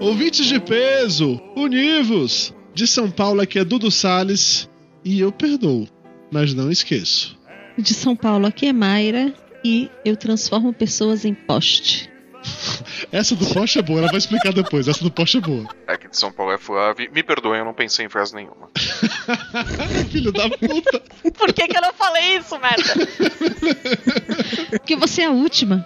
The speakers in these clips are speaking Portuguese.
Ouvintes de peso, univos! De São Paulo aqui é Dudu Salles e eu perdoo, mas não esqueço. De São Paulo, aqui é Mayra e eu transformo pessoas em poste. Essa do poste é boa, ela vai explicar depois. Essa do poste é boa. Aqui de São Paulo é Flávio. Me perdoem, eu não pensei em frase nenhuma. Filho da puta. Por que, que eu não falei isso, merda? Porque você é a última.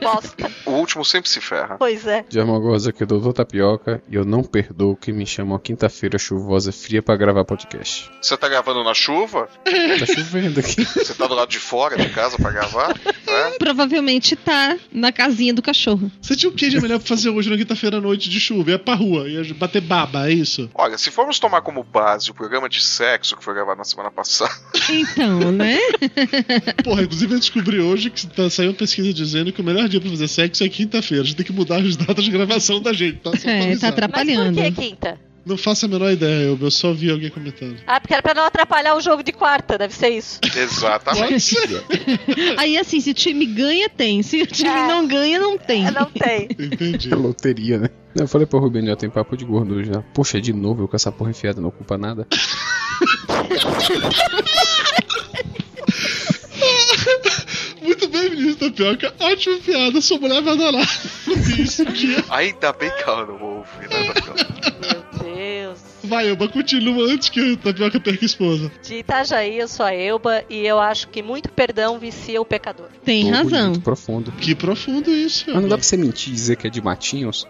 Bosta. O último sempre se ferra. Pois é. De Armagosa aqui é Doutor Tapioca e eu não perdoo que me chamam a quinta-feira chuvosa e fria pra gravar podcast. Você tá gravando na chuva? Tá chovendo aqui. Você tá do lado de fora de casa pra gravar? É? Provavelmente tá na casinha do cachorro. Você tinha o que de melhor pra fazer hoje na quinta-feira à noite de chuva? Ia pra rua, ia bater baba, é isso? Olha, se formos tomar como base o programa de sexo que foi gravado na semana passada, Então, né? Porra, inclusive eu descobri hoje que tá, saiu uma pesquisa dizendo que o melhor dia pra fazer sexo é quinta-feira. A gente tem que mudar as datas de gravação da gente, tá? Só É, tá avisar. Mas por atrapalhando. que quinta? Não faço a menor ideia, eu, eu só vi alguém comentando. Ah, porque era pra não atrapalhar o jogo de quarta, deve ser isso. exatamente. Aí assim, se o time ganha, tem. Se o time É. não ganha, não tem. É, Não tem. Entendi. É loteria, né? Eu falei pro Rubinho, já tem papo de gordo já. Poxa, de novo eu com essa porra enfiada, não ocupa nada. Muito bem, ministro Tapioca. Ótima piada, sua mulher vai adorar. Isso, dia. Ainda bem que ela não ouve, né, Tapioca? Vai, Elba, continua antes que o Tapioca perca a esposa. De Itajaí, eu sou a Elba e eu acho que muito perdão vicia o pecador. Tem Tô razão. Muito profundo. Que profundo isso, Mas não dá Elba. pra você mentir e dizer que é de matinhos?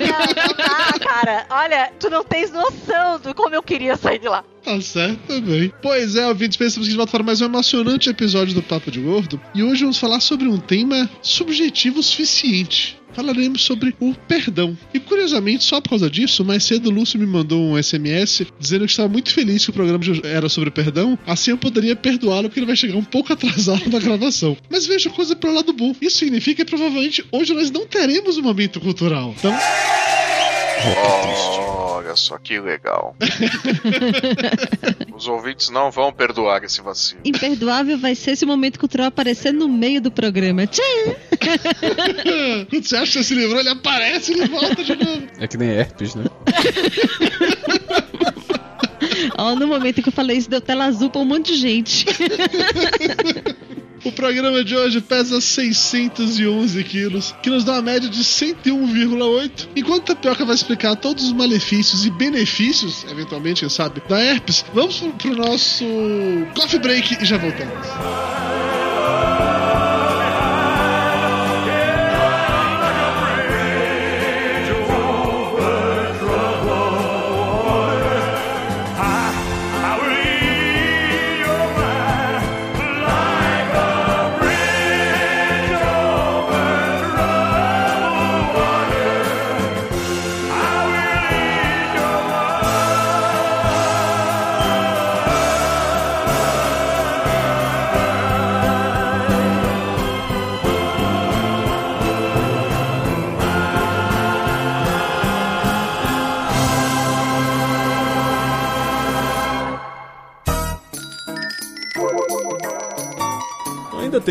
Não, não dá, cara. Olha, tu não tens noção do como eu queria sair de lá. Tá certo também. Pois é, ouvintes, pensamos que de volta para mais um emocionante episódio do Papo de Gordo. E hoje vamos falar sobre um tema subjetivo o suficiente. Falaremos sobre o perdão. E curiosamente, só por causa disso, mais cedo o Lúcio me mandou um SMS dizendo que estava muito feliz que o programa era sobre perdão. Assim eu poderia perdoá-lo porque ele vai chegar um pouco atrasado na gravação. Mas veja coisa pelo lado bom. Isso significa que provavelmente hoje nós não teremos um momento cultural. Então, Olha só que legal. Os ouvintes não vão perdoar esse vacilo. Imperdoável vai ser esse momento cultural aparecer no meio do programa. Tchau! quando você acha que você se livrou, ele aparece e ele volta de novo. É que nem herpes, né? Ó, no momento que eu falei isso, deu tela azul pra um monte de gente. O programa de hoje pesa 611 quilos, que nos dá uma média de 101,8. Enquanto a Tapioca vai explicar todos os malefícios e benefícios, eventualmente, quem sabe, da herpes, vamos pro, pro nosso coffee break e já voltamos.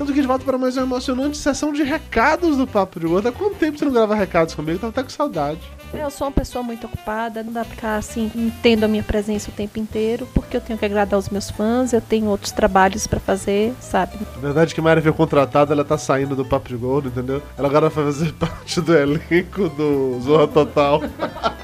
Estamos aqui de volta para mais uma emocionante sessão de recados do Papo de Gordo. Há quanto tempo você não grava recados comigo? Tava até com saudade. Eu sou uma pessoa muito ocupada, não dá pra ficar assim, tendo a minha presença o tempo inteiro, porque eu tenho que agradar os meus fãs, eu tenho outros trabalhos pra fazer, sabe? Na verdade, que a Mayra veio contratada, ela tá saindo do Papo de Gordo, entendeu? Ela agora vai fazer parte do elenco do Zorra Total.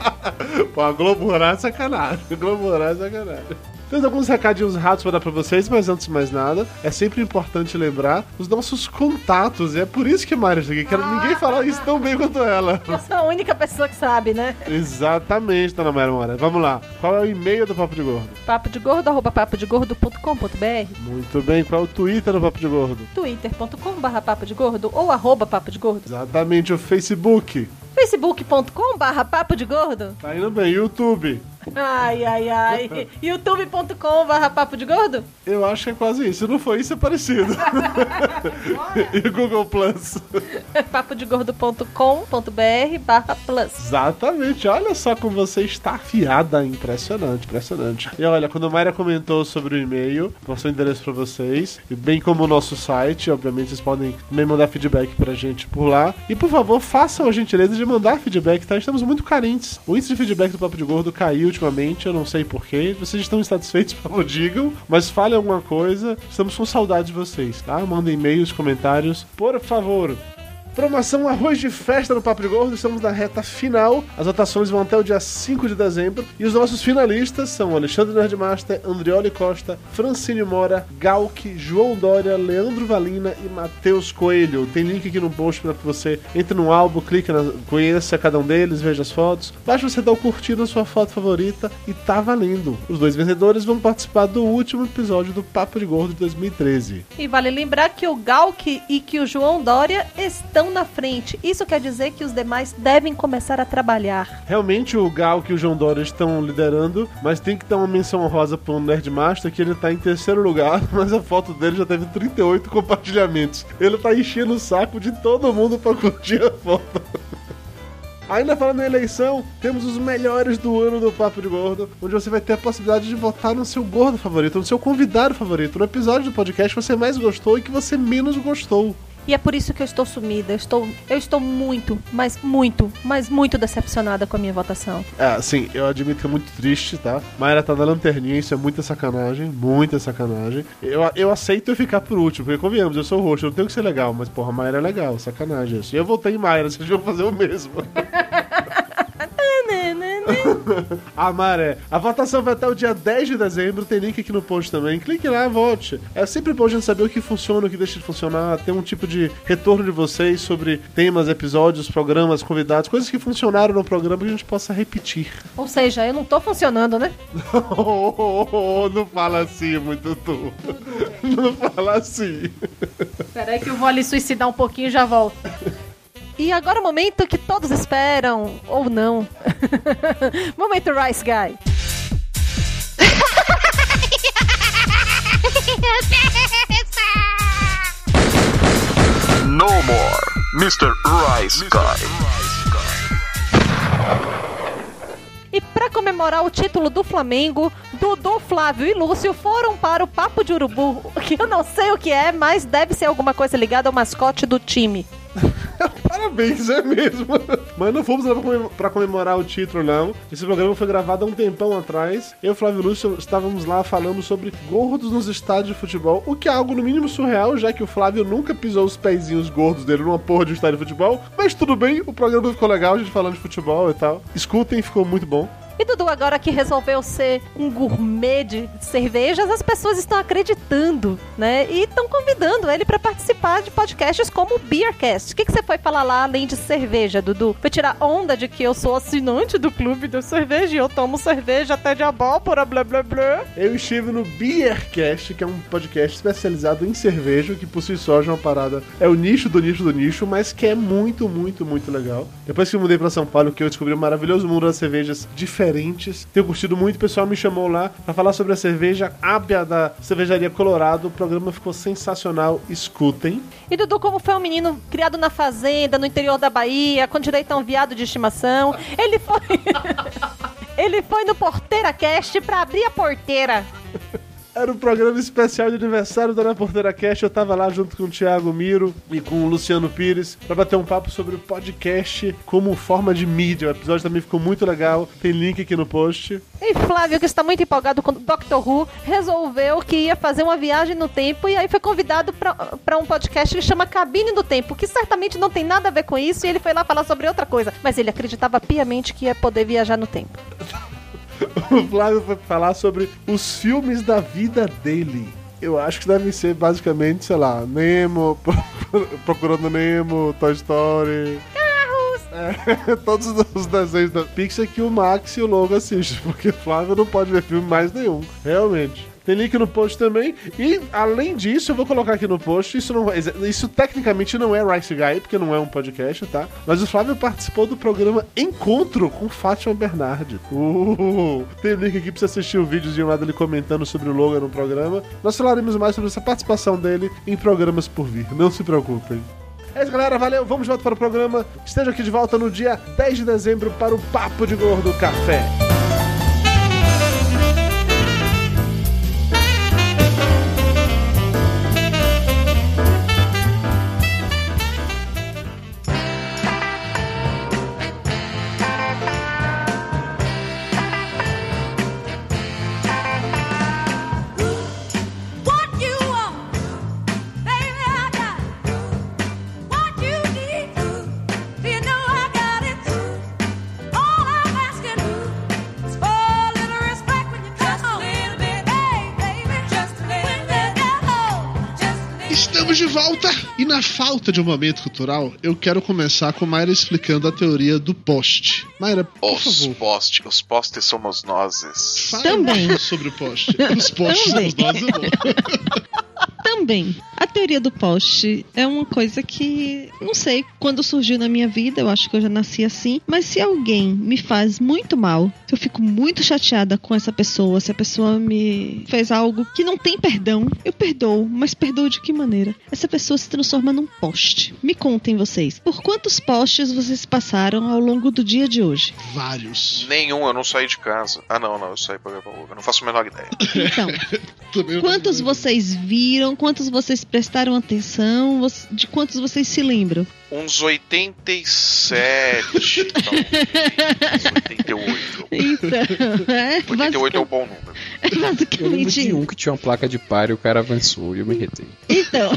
Pô, a Globo Rural é sacanagem. A Globo Rural é sacanagem. Temos alguns recadinhos rápidos para dar pra vocês, mas antes de mais nada, é sempre importante lembrar os nossos contatos. E é por isso que a Mayra está aqui. Quero ninguém falar isso tão bem quanto ela. Eu sou a única pessoa que sabe, né? Exatamente, dona Mayra Moraes. Vamos lá. Qual é o e-mail do Papo de Gordo? Papo de gordo, arroba papodegordo.com.br Muito bem. Qual é o Twitter do Papo de Gordo? twitter.com barra papo de gordo ou arroba papo de gordo Exatamente, o Facebook. facebook.com barra papo de gordo Tá indo bem. YouTube. Ai, ai, ai youtube.com barra papo de gordo Eu acho que é quase isso. Se não for isso, é parecido. e Google Plus. papodegordo.com.br barra plus Exatamente, olha só como você está afiada, impressionante, impressionante. E olha, quando a Mayra comentou sobre o e-mail, passou o endereço para vocês, e bem como o nosso site, obviamente vocês podem também mandar feedback pra gente por lá. E por favor, façam a gentileza de mandar feedback, tá? Estamos muito carentes. O índice de feedback do Papo de Gordo caiu ultimamente, eu não sei porquê. Vocês estão insatisfeitos, por favor, digam, mas falem alguma coisa. Estamos com saudade de vocês, tá? Mandem e-mails, comentários, por favor. Promoção Arroz de Festa no Papo de Gordo, estamos na reta final. As votações vão até o dia 5 de dezembro. E os nossos finalistas são Alexandre Nerdmaster, Andrioli Costa, Francine Mora, Galk, João Dória, Leandro Valina e Matheus Coelho. Tem link aqui no post para que você entre no álbum, clique na, conheça cada um deles, veja as fotos. Basta você dar o curtir na sua foto favorita e tá valendo. Os dois vencedores vão participar do último episódio do Papo de Gordo de 2013. e vale lembrar que o Galk e que o João Dória estão na frente isso quer dizer que os demais devem começar a trabalhar Realmente o Gal e o João Dória estão liderando, mas tem que dar uma menção honrosa pro Nerdmaster que ele tá em terceiro lugar, mas a foto dele já teve 38 compartilhamentos. Ele tá enchendo o saco de todo mundo pra curtir a foto. Ainda falando em eleição, temos os melhores do ano do Papo de Gordo, onde você vai ter a possibilidade de votar no seu gordo favorito, no seu convidado favorito, no episódio do podcast que você mais gostou e que você menos gostou. E é por isso que eu estou sumida. Eu estou, eu estou muito, mas muito, mas muito decepcionada com a minha votação. É, sim, eu admito que é muito triste, tá? Mayra tá na lanterninha, isso é muita sacanagem, muita sacanagem. Eu, eu aceito eu ficar por último, porque convenhamos, eu sou roxo, eu não tenho que ser legal, mas porra, Mayra é legal, sacanagem isso. E eu votei em Mayra, vocês vão fazer o mesmo. A Maré. A votação vai até o dia 10 de dezembro. Tem link aqui no post também. Clique lá, vote. É sempre bom a gente saber o que funciona, o que deixa de funcionar. Ter um tipo de retorno de vocês sobre temas, episódios, programas, convidados, coisas que funcionaram no programa que a gente possa repetir. Ou seja, eu não tô funcionando, né? não fala assim, muito tu. Não fala assim. Peraí que eu vou ali suicidar um pouquinho e já volto. E agora o momento que todos esperam, ou não. momento Rice Guy. No more, Mr. Rice Guy. E para comemorar o título do Flamengo, Dudu, Flávio e Lúcio foram para o Papo de Urubu, que eu não sei o que é, mas deve ser alguma coisa ligada ao mascote do time. Parabéns, é mesmo. Mas não fomos pra comemorar o título, não. Esse programa foi gravado há um tempão atrás. Eu e Flávio Lúcio estávamos lá falando sobre gordos nos estádios de futebol, o que é algo no mínimo surreal, já que o Flávio nunca pisou os pezinhos gordos dele numa porra de um estádio de futebol. Mas tudo bem, o programa ficou legal, a gente falando de futebol e tal. Escutem, ficou muito bom. E Dudu, agora que resolveu ser um gourmet de cervejas, as pessoas estão acreditando, né? E estão convidando ele para participar de podcasts como o Beercast. O que, que você foi falar lá além de cerveja, Dudu? Foi tirar onda de que eu sou assinante do clube da cerveja e eu tomo cerveja até de abóbora, blá blá blá. Eu estive no Beercast, que é um podcast especializado em cerveja, que por si só já é uma parada. É o nicho do nicho do nicho, mas que é muito, muito, muito legal. Depois que eu mudei pra São Paulo, que eu descobri o maravilhoso mundo das cervejas diferentes. Tenho curtido muito, o pessoal me chamou lá pra falar sobre a cerveja Ábia da Cervejaria Colorado. O programa ficou sensacional, escutem. E Dudu, como foi um menino criado na fazenda, no interior da Bahia, com direito a um viado de estimação, ele foi. ele foi no Porteira Cast pra abrir a porteira. Era um programa especial de aniversário da Na Porteira Cast. Eu tava lá junto com o Thiago Miro e com o Luciano Pires pra bater um papo sobre o podcast como forma de mídia. O episódio também ficou muito legal. Tem link aqui no post. E Flávio, que está muito empolgado com Doctor Who, resolveu que ia fazer uma viagem no tempo e aí foi convidado para um podcast que chama Cabine do Tempo, que certamente não tem nada a ver com isso e ele foi lá falar sobre outra coisa. Mas ele acreditava piamente que ia poder viajar no tempo. O Flávio foi falar sobre os filmes da vida dele. Eu acho que devem ser basicamente, sei lá, Nemo, Procurando Nemo, Toy Story. Carros! É, todos os desenhos da Pixar que o Max e o Logo assistem, porque o Flávio não pode ver filme mais nenhum, realmente. Tem link no post também. E além disso, eu vou colocar aqui no post. Isso, não, isso tecnicamente não é Rice Guy, porque não é um podcast, tá? Mas o Flávio participou do programa Encontro com Fátima Bernardi. Uh, tem link aqui pra você assistir o vídeo lá dele comentando sobre o Logan no programa. Nós falaremos mais sobre essa participação dele em programas por vir. Não se preocupem. É isso, galera. Valeu. Vamos de volta para o programa. Esteja aqui de volta no dia 10 de dezembro para o Papo de Gordo Café. E na falta de um momento cultural, eu quero começar com Mayra explicando a teoria do poste. Mayra, por Os favor. postes, os postes somos nozes. Fale Também. sobre o poste. Os postes Também. somos nós é bom. Também. A teoria do poste é uma coisa que não sei quando surgiu na minha vida, eu acho que eu já nasci assim, mas se alguém me faz muito mal, se eu fico muito chateada com essa pessoa, se a pessoa me fez algo que não tem perdão, eu perdoo, mas perdoo de que maneira? Essa pessoa se transforma num poste. Me contem vocês, por quantos postes vocês passaram ao longo do dia de hoje? Vários. Nenhum, eu não saí de casa. Ah, não, não, eu saí pra gravar Eu não faço a menor ideia. Então, Quantos vocês viram? Quantos vocês prestaram atenção? De quantos vocês se lembram? Uns 87, talvez. Uns 88. Então, é, 88 é um bom número. é Eu basicamente de um que tinha uma placa de pare e o cara avançou e eu me retei. Então,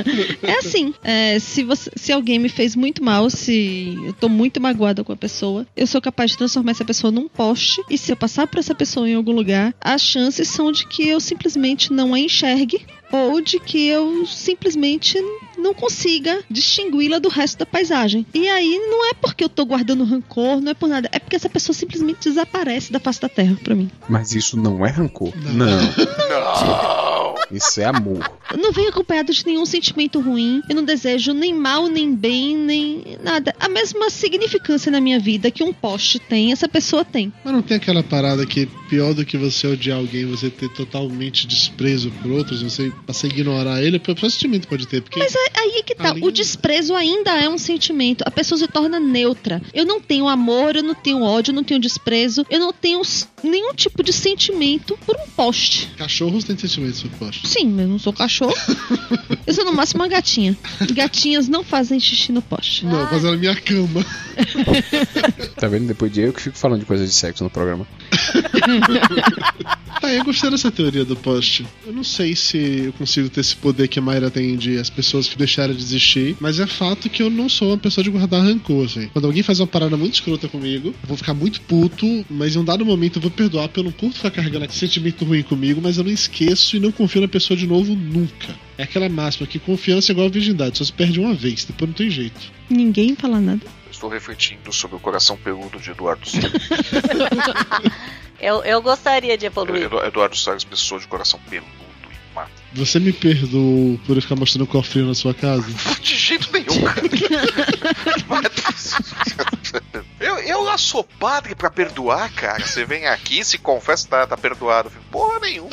é assim. é, se, você, se alguém me fez muito mal, se eu tô muito magoada com a pessoa, eu sou capaz de transformar essa pessoa num poste. E se eu passar por essa pessoa em algum lugar, as chances são de que eu simplesmente não a enxergue ou de que eu simplesmente não consiga distingui-la do resto da paisagem. E aí não é porque eu tô guardando rancor, não é por nada, é porque essa pessoa simplesmente desaparece da face da terra pra mim. Mas isso não é rancor. Não. Não! Isso é amor. não vem acompanhado de nenhum sentimento ruim. Eu não desejo nem mal, nem bem, nem nada. A mesma significância na minha vida que um poste tem, essa pessoa tem. Mas não tem aquela parada que pior do que você odiar alguém, você ter totalmente desprezo por outros, você passar a ignorar ele, o pior sentimento pode ter. Porque Mas é- aí é que tá. Ali- O desprezo ainda é um sentimento. A pessoa se torna neutra. Eu não tenho amor, eu não tenho ódio, eu não tenho desprezo, eu não tenho nenhum tipo de sentimento por um poste. cachorros têm sentimentos por poste. Sim, eu não sou cachorro. eu sou no máximo uma gatinha. Gatinhas não fazem xixi no poste. Não, fazer na minha cama. Tá vendo? Depois de eu que fico falando de coisa de sexo no programa. Ah, eu gostei dessa teoria do post. Eu não sei se eu consigo ter esse poder que a Mayra tem de as pessoas que deixaram de existir, mas é fato que eu não sou uma pessoa de guardar rancor, assim. Quando alguém faz uma parada muito escrota comigo, eu vou ficar muito puto, mas em um dado momento eu vou perdoar, porque eu não curto ficar carregando aquele sentimento ruim comigo, mas eu não esqueço e não confio na pessoa de novo nunca. É aquela máxima que confiança é igual a virgindade, só se perde uma vez, depois não tem jeito. Ninguém fala nada. Estou refletindo sobre o coração peludo de Eduardo Salles. Eu, eu gostaria de evoluir. Edu- Eduardo Salles, pessoa de coração peludo e mata. Você me perdoou por eu ficar mostrando o cofrinho na sua casa? De jeito nenhum, cara. eu, eu lá sou padre pra perdoar, cara. Você vem aqui, se confessa, tá, tá perdoado. Porra nenhuma.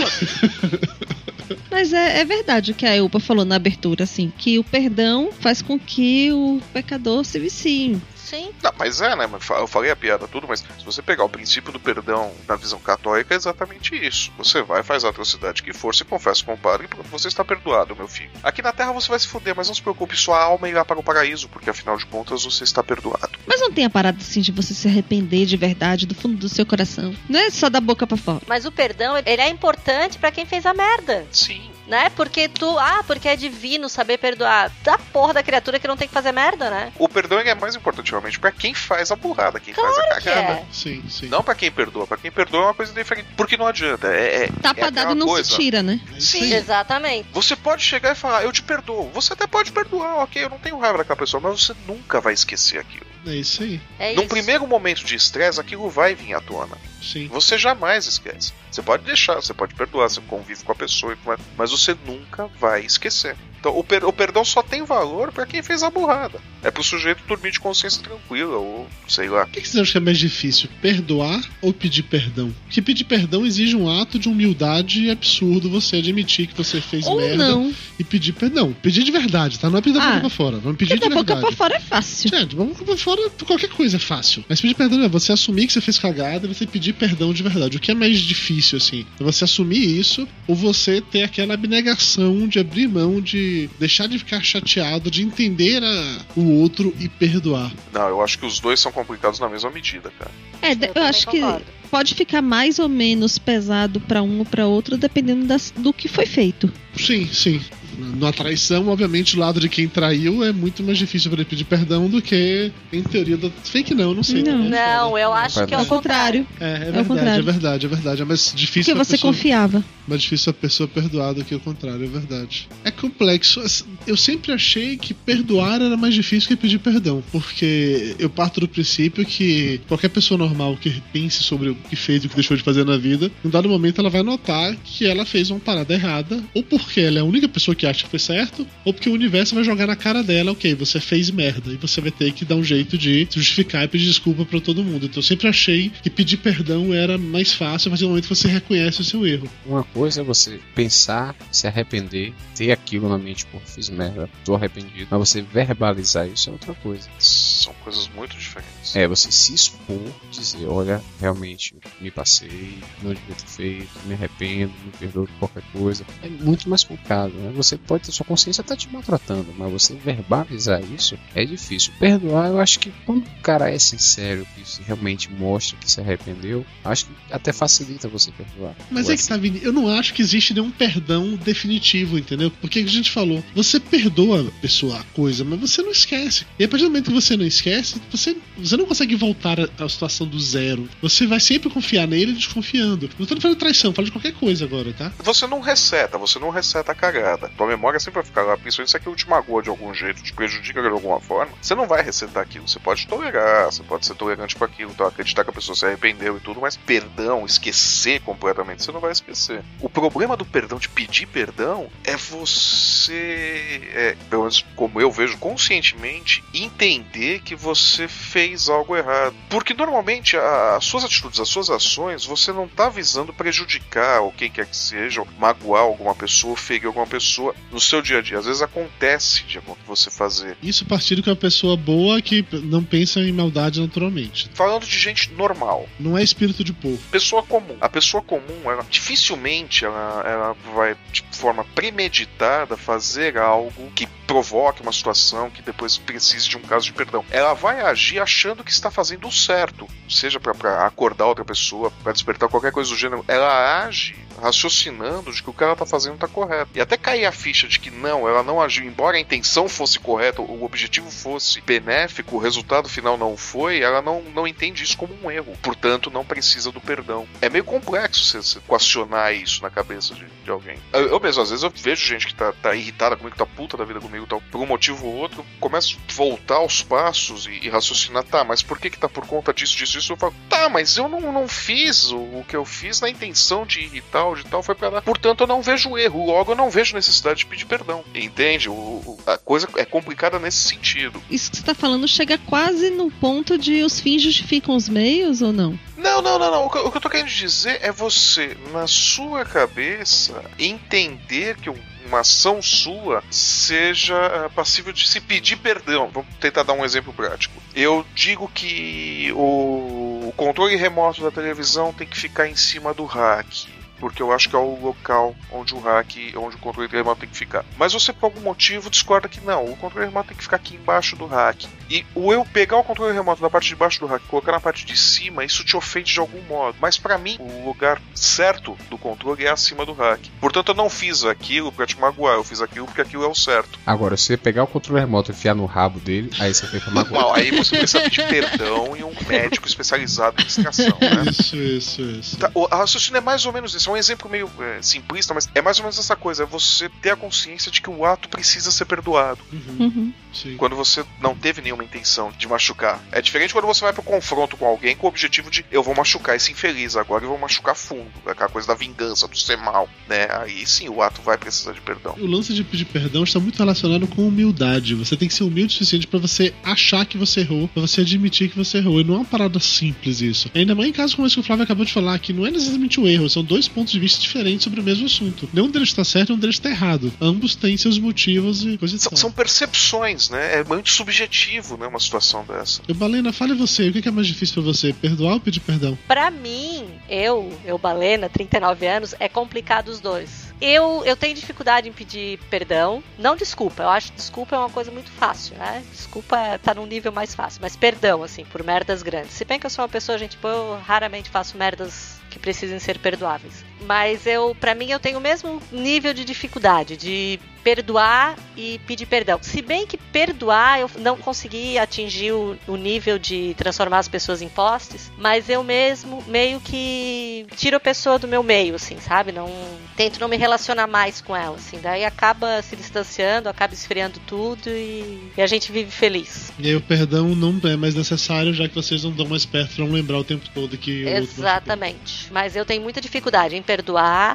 Mas é, é verdade o que a Elba falou na abertura, assim, que o perdão faz com que o pecador se vicie. Sim. Não, mas é, né? Eu falei a piada tudo, mas se você pegar o princípio do perdão na visão católica, é exatamente isso. Você vai, faz a atrocidade que for, se confessa com o padre e pronto, você está perdoado, meu filho. Aqui na Terra você vai se fuder, mas não se preocupe, sua alma irá para o paraíso, porque afinal de contas você está perdoado. Mas não tem a parada assim de você se arrepender de verdade, do fundo do seu coração. Não é só da boca pra fora. Mas o perdão, ele é importante pra quem fez a merda. Sim. Né? Porque tu. Ah, porque é divino saber perdoar. Da porra da criatura que não tem que fazer merda, né? O perdão é mais importante, realmente, pra quem faz a burrada, quem faz a Claro que cagada. é. Sim, sim. Não pra quem perdoa. Pra quem perdoa é uma coisa diferente. Porque não adianta. É, é, Tapa é dado não coisa. se tira, né? Sim. Exatamente. Você pode chegar e falar, eu te perdoo. Você até pode perdoar, ok, eu não tenho raiva daquela pessoa, mas você nunca vai esquecer aquilo. É isso aí. É Num isso. primeiro momento de estresse, aquilo vai vir à tona. Sim. Você jamais esquece. Você pode deixar, você pode perdoar, você convive com a pessoa, mas você nunca vai esquecer. Então o, per- o perdão só tem valor pra quem fez a burrada. É pro sujeito dormir de consciência tranquila, ou sei lá. O que que vocês acham que é mais difícil, perdoar ou pedir perdão? Porque pedir perdão exige um ato de humildade absurdo você admitir que você fez Ou merda não. e pedir perdão. Pedir de verdade, tá? Não é pedir da Ah, boca pra fora. Vamos pedir de da boca verdade. pra fora é fácil. Gente, de boca pra fora, qualquer coisa é fácil. Mas pedir perdão é você assumir que você fez cagada e você pedir perdão de verdade. O que é mais difícil, assim? É você assumir isso ou você ter aquela abnegação de abrir mão, de deixar de ficar chateado, de entender a- o outro e perdoar. Não, eu acho que os dois são complicados na mesma medida, cara. É, de- eu, também acho que concordo. pode ficar mais ou menos pesado pra um ou pra outro, dependendo das- do que foi feito. Sim, sim. Na traição, obviamente, o lado de quem traiu é muito mais difícil para ele pedir perdão do que, em teoria, do fake não, não sei. Não. é Não, eu acho que é o contrário. É, é o verdade, é contrário. verdade, é verdade. É mais difícil Porque você pessoa, confiava. mais difícil a pessoa perdoar do que o contrário, é verdade. É complexo. Eu sempre achei que perdoar era mais difícil que pedir perdão, porque eu parto do princípio que qualquer pessoa normal que pense sobre o que fez e o que deixou de fazer na vida, em um dado momento ela vai notar que ela fez uma parada errada, ou porque ela é a única pessoa que acha que foi certo, ou porque o universo vai jogar na cara dela, ok, você fez merda, e você vai ter que dar um jeito de justificar e pedir desculpa pra todo mundo. Então eu sempre achei que pedir perdão era mais fácil partir do momento que você reconhece o seu erro. Uma coisa é você pensar, se arrepender, ter aquilo na mente, pô, fiz merda, tô arrependido. Mas você verbalizar isso é outra coisa. São coisas muito diferentes. É, você se expor, dizer, olha, realmente, me passei, não devia ter feito, me arrependo, me perdoa por qualquer coisa. É muito mais complicado, né? Você pode ter sua consciência tá te maltratando, mas você verbalizar isso é difícil. Perdoar, eu acho que quando o cara é sincero, que se realmente mostra que se arrependeu, acho que até facilita você perdoar. Mas é que tá, Vini, eu não acho que existe nenhum perdão definitivo, entendeu? Porque a gente falou, você perdoa a pessoa, a coisa, mas você não esquece. E a partir do momento que você não esquece, você, você não consegue voltar à- situação do zero. Você vai sempre confiar nele desconfiando. Não tô falando traição, falo de qualquer coisa agora, tá? Você não reseta, você não reseta a cagada. Tua memória sempre vai ficar lá, principalmente se aquilo te magoa de algum jeito, te prejudica de alguma forma. Você não vai resetar aquilo. Você pode tolerar, você pode ser tolerante com aquilo, então acreditar que a pessoa se arrependeu e tudo, mas perdão, esquecer completamente, você não vai esquecer. O problema do perdão, de pedir perdão, é você, é, pelo menos como eu vejo, conscientemente entender que você fez algo errado. Porque normalmente a- as suas atitudes, as suas ações, você não tá visando prejudicar ou quem quer que seja, ou magoar alguma pessoa, ferir alguma pessoa no seu dia a dia. Às vezes acontece de você fazer. Isso partindo que é uma pessoa boa que não pensa em maldade naturalmente. Falando de gente normal, Não é espírito de povo. pessoa comum. A pessoa comum, ela dificilmente ela, ela vai de forma premeditada fazer algo que provoque uma situação que depois precise de um caso de perdão. Ela vai agir achando que está fazendo o certo, seja para acordar outra pessoa, para despertar qualquer coisa do gênero. Ela age raciocinando de que o que ela tá fazendo tá correto. E até cair a ficha de que não, ela não agiu, embora a intenção fosse correta, o objetivo fosse benéfico, o resultado final não foi, ela não, não entende isso como um erro. Portanto, não precisa do perdão. É meio complexo você, equacionar isso na cabeça de, de alguém. Eu, eu mesmo, às vezes, eu vejo gente que tá, tá irritada comigo, tá puta da vida comigo, tá, por um motivo ou outro, eu começo a voltar aos passos e, e raciocinar, tá, mas por que que tá por conta disso, disso, disso? Eu falo, tá, mas eu não, não fiz o, o que eu fiz na intenção de irritar ou de tal, foi pra lá. Portanto, eu não vejo erro, logo eu não vejo necessidade de pedir perdão. Entende? O, o- a coisa é complicada nesse sentido. Isso que você tá falando chega quase no ponto de os fins justificam os meios ou não? Não, não, não, não. O que, o que eu tô querendo dizer é você, na sua cabeça, entender que um- uma ação sua seja ah, passível de se pedir perdão. Vamos tentar dar um exemplo prático. Eu digo que o, o controle remoto da televisão tem que ficar em cima do rack. Porque eu acho que é o local onde o rack, onde o controle remoto tem que ficar. Mas você, por algum motivo, discorda que não. O controle remoto tem que ficar aqui embaixo do rack. E o eu pegar o controle remoto da parte de baixo do rack e colocar na parte de cima, isso te ofende de algum modo. Mas pra mim, o lugar certo do controle é acima do rack. Portanto, eu não fiz aquilo pra te magoar. Eu fiz aquilo porque aquilo é o certo. Agora, se você pegar o controle remoto e enfiar no rabo dele, aí você fica magoado. Não, aí você precisa pedir perdão e um médico especializado em distração, né? Isso, isso, isso. Tá, o raciocínio é mais ou menos isso. É um exemplo meio é, simplista, mas é mais ou menos essa coisa. É você ter a consciência de que o ato precisa ser perdoado. Uhum. Sim. Quando você não teve nenhuma intenção de machucar. É diferente quando você vai pro confronto com alguém com o objetivo de eu vou machucar esse infeliz agora e vou machucar fundo. É aquela coisa da vingança, do ser mal, né? Aí sim o ato vai precisar de perdão. O lance de pedir perdão está muito relacionado com humildade. Você tem que ser humilde o suficiente pra você achar que você errou, pra você admitir que você errou. E não é uma parada simples isso. Ainda mais em casos como esse que o Flávio acabou de falar, que não é necessariamente o erro, são dois pontos de vista diferentes sobre o mesmo assunto. Nenhum deles está certo, nenhum deles está errado. Ambos têm seus motivos e coisa e São, tal. são percepções, né? É muito subjetivo, né? Uma situação dessa. Eu, Balena, fale você, o que é mais difícil pra você? Perdoar ou pedir perdão? Pra mim, eu, eu Balena, 39 anos, é complicado os dois. Eu, eu tenho dificuldade em pedir perdão. Não desculpa, eu acho que desculpa é uma coisa muito fácil, né? Desculpa tá num nível mais fácil. Mas perdão, assim, por merdas grandes. Se bem que eu sou uma pessoa, gente, boa, eu raramente faço merdas que precisem ser perdoáveis. Mas eu, para mim, eu tenho o mesmo nível de dificuldade de perdoar e pedir perdão. Se bem que perdoar eu não consegui atingir o, o nível de transformar as pessoas em postes, mas eu mesmo meio que tiro a pessoa do meu meio, assim, sabe? Não tento não me relacionar mais com ela, assim. Daí acaba se distanciando, acaba esfriando tudo e, e a gente vive feliz. E aí o perdão não é mais necessário, já que vocês não dão mais perto pra não lembrar o tempo todo que o. Exatamente. Mas eu tenho muita dificuldade em perdoar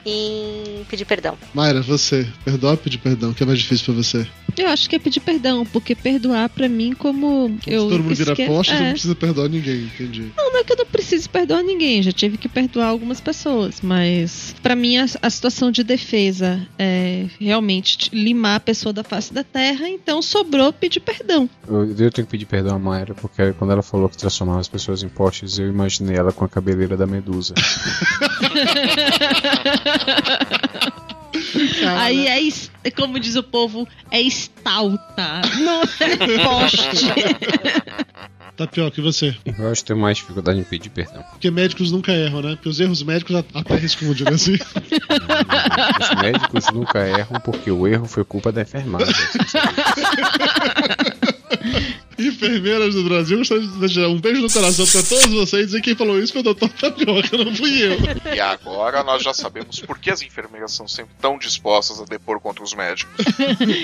e em pedir perdão. Mayra, você, perdoar ou pedir perdão? O que é mais difícil pra você? Eu acho que é pedir perdão, porque perdoar pra mim como eu Se todo mundo vira esque- poste, você é. não precisa perdoar ninguém, entendi. Não, não é que eu não preciso perdoar ninguém, já tive que perdoar algumas pessoas, mas pra mim a, a situação de defesa é realmente limar a pessoa da face da terra, então sobrou pedir perdão. Eu, eu tenho que pedir perdão a Mayra, porque quando ela falou que transformava as pessoas em postes, eu imaginei ela com a cabeleira da medusa. Aí é, como diz o povo, é estalta, não é poste. Tapioca, e você? Eu acho que tenho mais dificuldade em pedir perdão. Porque médicos nunca erram, né? Porque os erros médicos a, a terra esconde, né? Assim. Os médicos nunca erram porque o erro foi culpa da enfermagem. Enfermeiras do Brasil, gostaria de deixar um beijo no coração pra todos vocês. E quem falou isso foi o Dr. Tapioca, não fui eu. E agora nós já sabemos por que as enfermeiras são sempre tão dispostas a depor contra os médicos.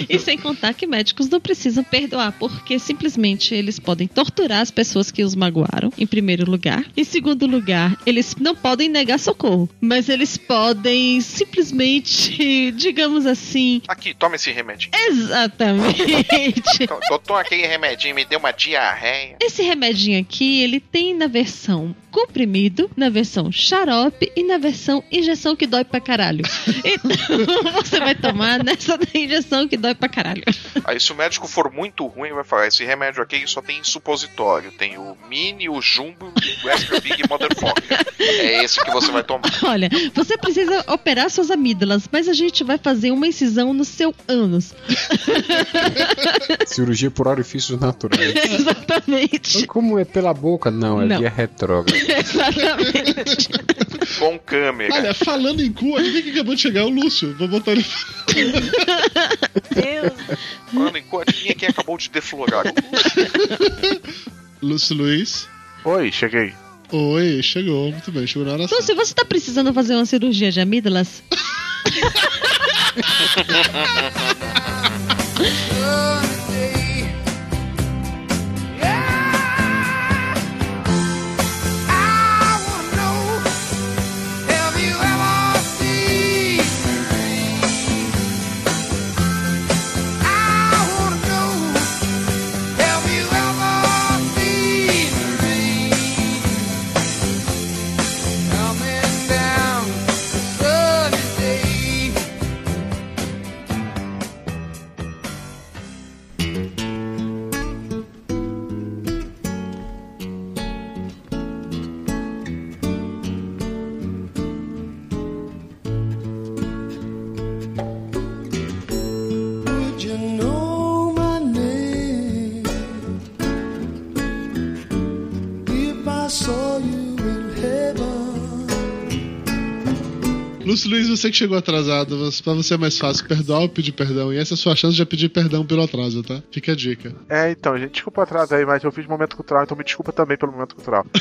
E sem contar que médicos não precisam perdoar, porque simplesmente eles podem torturar as pessoas que os magoaram, em primeiro lugar. Em segundo lugar, eles não podem negar socorro, mas eles podem simplesmente, digamos assim. Aqui, toma esse remédio. Exatamente. Tô, tô aquele remedinho, me deu uma diarreia. Esse remedinho aqui, ele tem na versão comprimido, na versão xarope e na versão injeção que dói pra caralho. Então, você vai tomar nessa injeção que dói pra caralho. Aí se o médico for muito ruim, vai falar, esse remédio aqui só tem supositório. Tem o mini, o jumbo, o extra big motherfucker. É esse que você vai tomar. Olha, você precisa operar suas amígdalas, mas a gente vai fazer uma incisão no seu ânus. Cirurgia por orifícios naturais. Exatamente. Como é pela boca? Não, é Não. via retrógrada. Exatamente. Com câmera. Olha, falando em cu, adivinha que acabou de chegar o Lúcio. Vou botar ele. Deus. Falando em cu, adivinha quem acabou de deflorar? Lúcio Luiz. Oi, cheguei. Oi, chegou. Muito bem, chegou na hora Então, certa. se você tá precisando fazer uma cirurgia de amígdalas, Lúcio Luiz, você que chegou atrasado, pra você é mais fácil perdoar ou pedir perdão. E essa é a sua chance de pedir perdão pelo atraso, tá? Fica a dica. É, então, gente, desculpa o atraso aí, mas eu fiz momento cultural, então me desculpa também pelo momento cultural.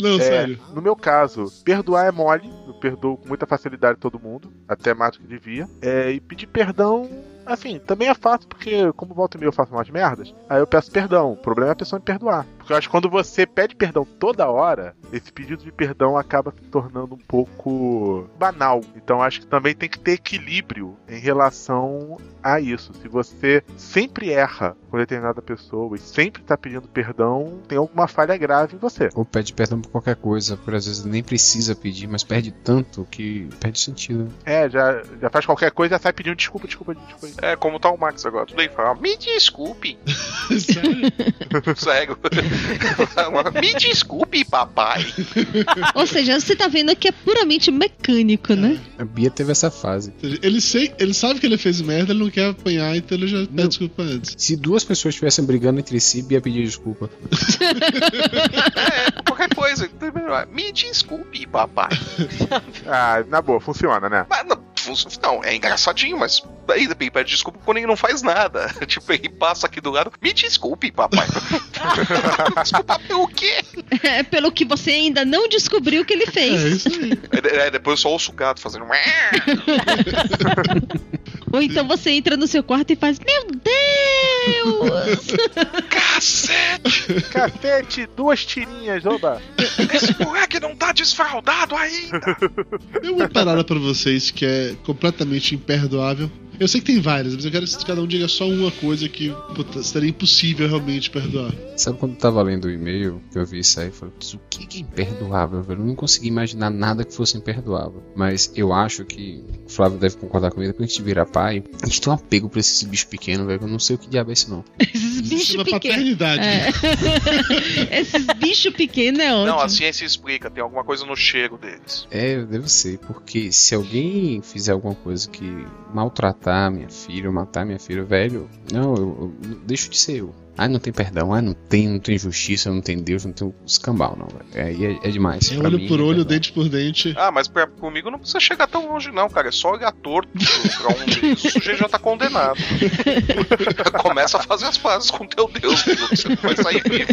Não, É, sério. No meu caso, perdoar é mole, eu perdoo com muita facilidade todo mundo, até mais do que devia. É, e pedir perdão, assim, também é fácil, porque como volta e meia eu faço umas merdas, aí eu peço perdão. O problema é a pessoa me perdoar. Porque eu acho que quando você pede perdão toda hora, esse pedido de perdão acaba se tornando um pouco banal. Então acho que também tem que ter equilíbrio em relação a isso. Se você sempre erra com determinada pessoa e sempre tá pedindo perdão, tem alguma falha grave em você. Ou pede perdão por qualquer coisa, porque às vezes nem precisa pedir, mas perde tanto que perde sentido. É, já, já faz qualquer coisa, já sai pedindo desculpa, desculpa, desculpa. É, como tá o Max agora. Tudo aí fala, me desculpe. Sério. me desculpe, papai. ou seja, você tá vendo que é puramente mecânico, né? A Bia teve essa fase. Ele, sei, ele sabe que ele fez merda, ele não quer apanhar, então ele já pede desculpa antes. Se duas pessoas estivessem brigando entre si, Bia pedia desculpa. É, qualquer coisa. Me desculpe, papai. Ah, na boa, funciona, né? Mas não, fun- não, é engraçadinho, mas ainda bem pede desculpa quando ele não faz nada. Tipo, ele passa aqui do lado. Me desculpe, papai. Desculpa pelo quê? É pelo que você ainda não descobriu que ele fez. É isso aí. É, é, depois eu só ouço o gato fazendo. Ou então você entra no seu quarto e faz: Meu Deus! Cacete! Cacete, duas tirinhas, oba! Esse moleque não tá desfraldado ainda! Eu vou parada pra vocês que é completamente imperdoável. Eu sei que tem várias, mas eu quero que cada um diga só uma coisa que puta, seria impossível realmente perdoar. Sabe quando eu tava lendo o e-mail, que eu vi isso aí, eu falei, "Putz, o que é imperdoável, velho? Eu não consegui imaginar nada que fosse imperdoável. Mas eu acho que o Flávio deve concordar comigo, depois que a gente virar pai, a gente tem um apego pra esses bichos pequenos, velho. Eu não sei o que diabo é isso, não. Esses bichos pequenos. É. Esses bichos pequenos é ótimo. Não, a ciência explica, tem alguma coisa no cheiro deles. É, deve ser, porque se alguém fizer alguma coisa que maltratar minha filha matar minha filha, velho, não, eu, eu deixo de ser eu. Ah, não tem perdão, ah, não tem, não tem justiça, não tem Deus, não tem escambau, não, velho. Aí é, é demais. É Pra olho mim, por é olho, verdade. dente por dente. Ah, mas pra, comigo não precisa chegar tão longe, não, cara. É só olhar torto pra um deles, o sujeito já tá condenado. Começa a fazer as pazes com teu Deus, filho, você não vai sair vivo.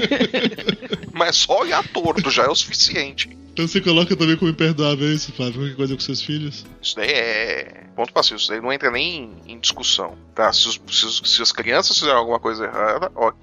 Mas só olhar torto já é o suficiente. Então você coloca também como imperdoável isso, Flávio? Qualquer coisa com seus filhos? Isso daí é. Ponto passivo, isso daí não entra nem em discussão. Tá? Se, os- se os- se as crianças fizeram alguma coisa errada, ok,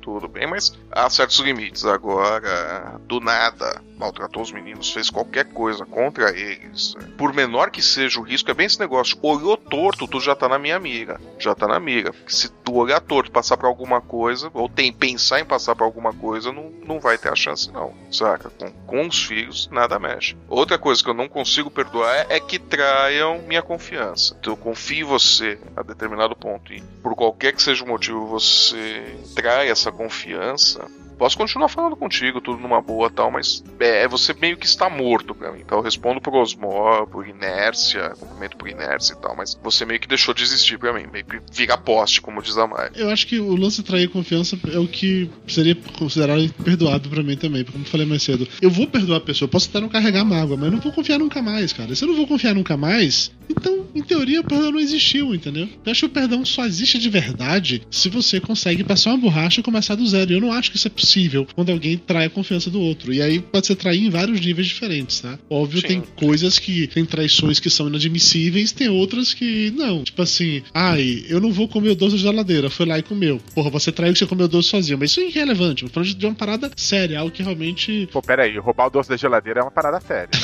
tudo bem, mas há certos limites. Agora, do nada, maltratou os meninos, fez qualquer coisa contra eles, por menor que seja o risco, é bem esse negócio. Olhou torto, tu já tá na minha amiga. Já tá na mira. Se tu olhar torto, passar pra alguma coisa, ou tem pensar em passar pra alguma coisa, não, não vai ter a chance, não. Saca? Com, com os filhos, nada mexe. Outra coisa que eu não consigo perdoar é, é que traiam minha confiança. Então eu confio em você a determinado ponto. E por qualquer que seja o motivo você trai essa confiança, Posso continuar falando contigo, tudo numa boa tal, mas é, você meio que está morto pra mim. Então eu respondo por osmó, por inércia, cumprimento por inércia e tal, mas você meio que deixou de existir pra mim, meio que vira poste, como diz a Mari. Eu acho que o lance de trair confiança é o que seria considerado perdoado pra mim também, como eu falei mais cedo. Eu vou perdoar a pessoa, posso até não carregar mágoa, mas eu não vou confiar nunca mais, cara. Se eu não vou confiar nunca mais, então, em teoria, o perdão não existiu, entendeu? Eu acho que o perdão só existe de verdade se você consegue passar uma borracha e começar do zero. Eu não acho que isso é possível quando alguém trai a confiança do outro. E aí pode ser trair em vários níveis diferentes, tá? Óbvio, Sim. tem coisas que. Tem traições que são inadmissíveis, tem outras que não. Tipo assim, ai, eu não vou comer o doce da geladeira. Foi lá e comeu. Porra, você traiu que você comeu o doce sozinho. Mas isso é irrelevante. Eu tô falando de uma parada séria, algo que realmente. Pô, pera aí, roubar o doce da geladeira é uma parada séria.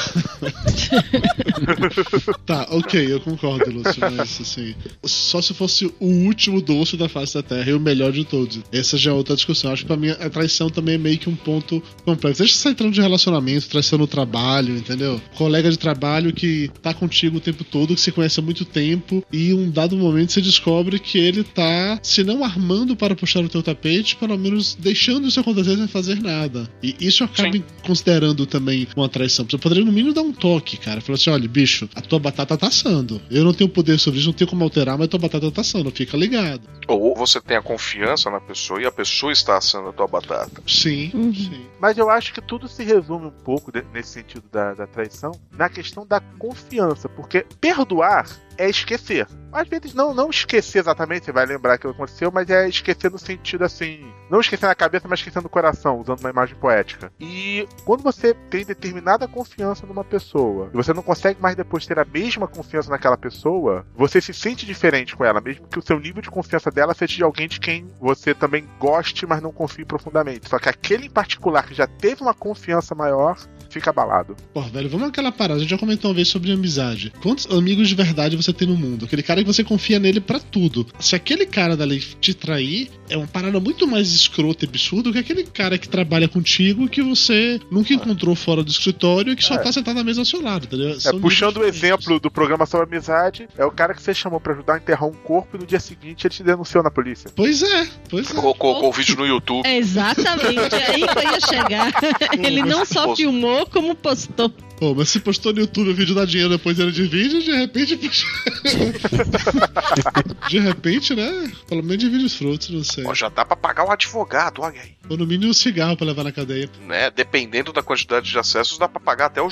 Tá, ok, eu concordo, Lúcio, mas assim, só se fosse o último doce da face da Terra e o melhor de todos. Essa já é outra discussão. Acho que pra mim a traição também é meio que um ponto complexo. Deixa você entrando de relacionamento, traição no trabalho, entendeu? Colega de trabalho que tá contigo o tempo todo, que você conhece há muito tempo, e um dado momento você descobre que ele tá, se não armando para puxar o teu tapete, pelo menos deixando isso acontecer sem fazer nada. E isso acaba considerando também uma traição. Você poderia no mínimo dar um toque, cara. Falar assim: olha, bicho, a tua batata tá assando. Eu não tenho poder sobre isso, não tenho como alterar, mas a tua batata tá assando. Fica ligado. Ou você tem a confiança na pessoa e a pessoa está assando a tua batata. Sim, sim. Mas eu acho que tudo se resume um pouco de- nesse sentido da, da traição na questão da confiança, porque perdoar é esquecer. Às vezes não, não esquecer exatamente, você vai lembrar que aconteceu, mas é esquecer no sentido assim, não esquecer na cabeça, mas esquecer no coração, usando uma imagem poética. E quando você tem determinada confiança numa pessoa, e você não consegue mais depois ter a mesma confiança naquela pessoa, você se sente diferente com ela, mesmo que o seu nível de confiança dela seja de alguém de quem você também goste, mas não confie profundamente. Só que aquele em particular que já teve uma confiança maior, fica abalado. Pô, velho, vamos àquela parada. A gente já comentou uma vez sobre amizade. Quantos amigos de verdade você tem no mundo? Aquele cara que você confia nele pra tudo. Se aquele cara dali te trair, é uma parada muito mais escrota e absurda que aquele cara que trabalha contigo que você nunca encontrou fora do escritório e que só É. tá sentado na mesa ao seu lado, entendeu? É, São puxando o exemplo do programa sobre amizade, é o cara que você chamou pra ajudar a enterrar um corpo e no dia seguinte ele te denunciou na polícia. Pois é, pois é. Colocou o vídeo no YouTube. É exatamente aí que eu ia chegar. Ele não só filmou, como postou. Pô, mas se postou no YouTube o vídeo dá dinheiro depois era de vídeo, de repente. de repente, né? Pelo menos divide os frutos, não sei. Ó, já dá pra pagar o advogado, olha aí. Ou no mínimo um cigarro pra levar na cadeia. Né? Dependendo da quantidade de acessos, dá pra pagar até o.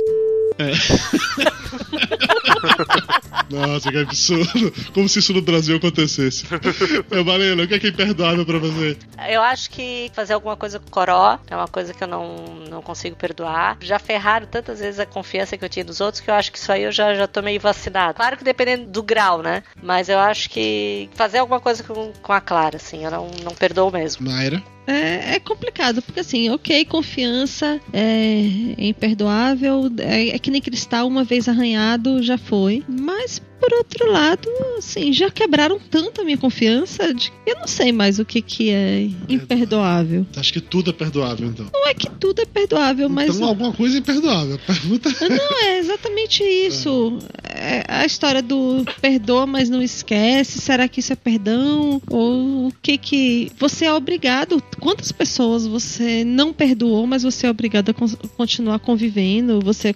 É. Nossa, que absurdo. Como se isso no Brasil acontecesse. Meu Valena, o que é que é imperdoável pra você? Eu acho que fazer alguma coisa com o Coró é uma coisa que eu não, não consigo perdoar. Já ferraram tantas vezes a confiança que eu tinha nos outros que eu acho que isso aí eu já, já tô meio vacinado. Claro que dependendo do grau, né? Mas eu acho que fazer alguma coisa com, com a Clara, assim, eu não, não perdoo mesmo. Naira? É, é complicado, porque assim, ok, confiança é, é imperdoável, é, é que nem cristal, uma vez arranhado, já foi. Mas, por outro lado, assim, já quebraram tanto a minha confiança de que eu não sei mais o que, que é imperdoável. Acho que tudo é perdoável, então. Não é que tudo é perdoável, mas. Então alguma coisa é imperdoável. Pergunta. Não, é exatamente isso. É a história do perdoa, mas não esquece. Será que isso é perdão? Ou o que que. Você é obrigado. Quantas pessoas você não perdoou, mas você é obrigado a con- continuar convivendo? Você é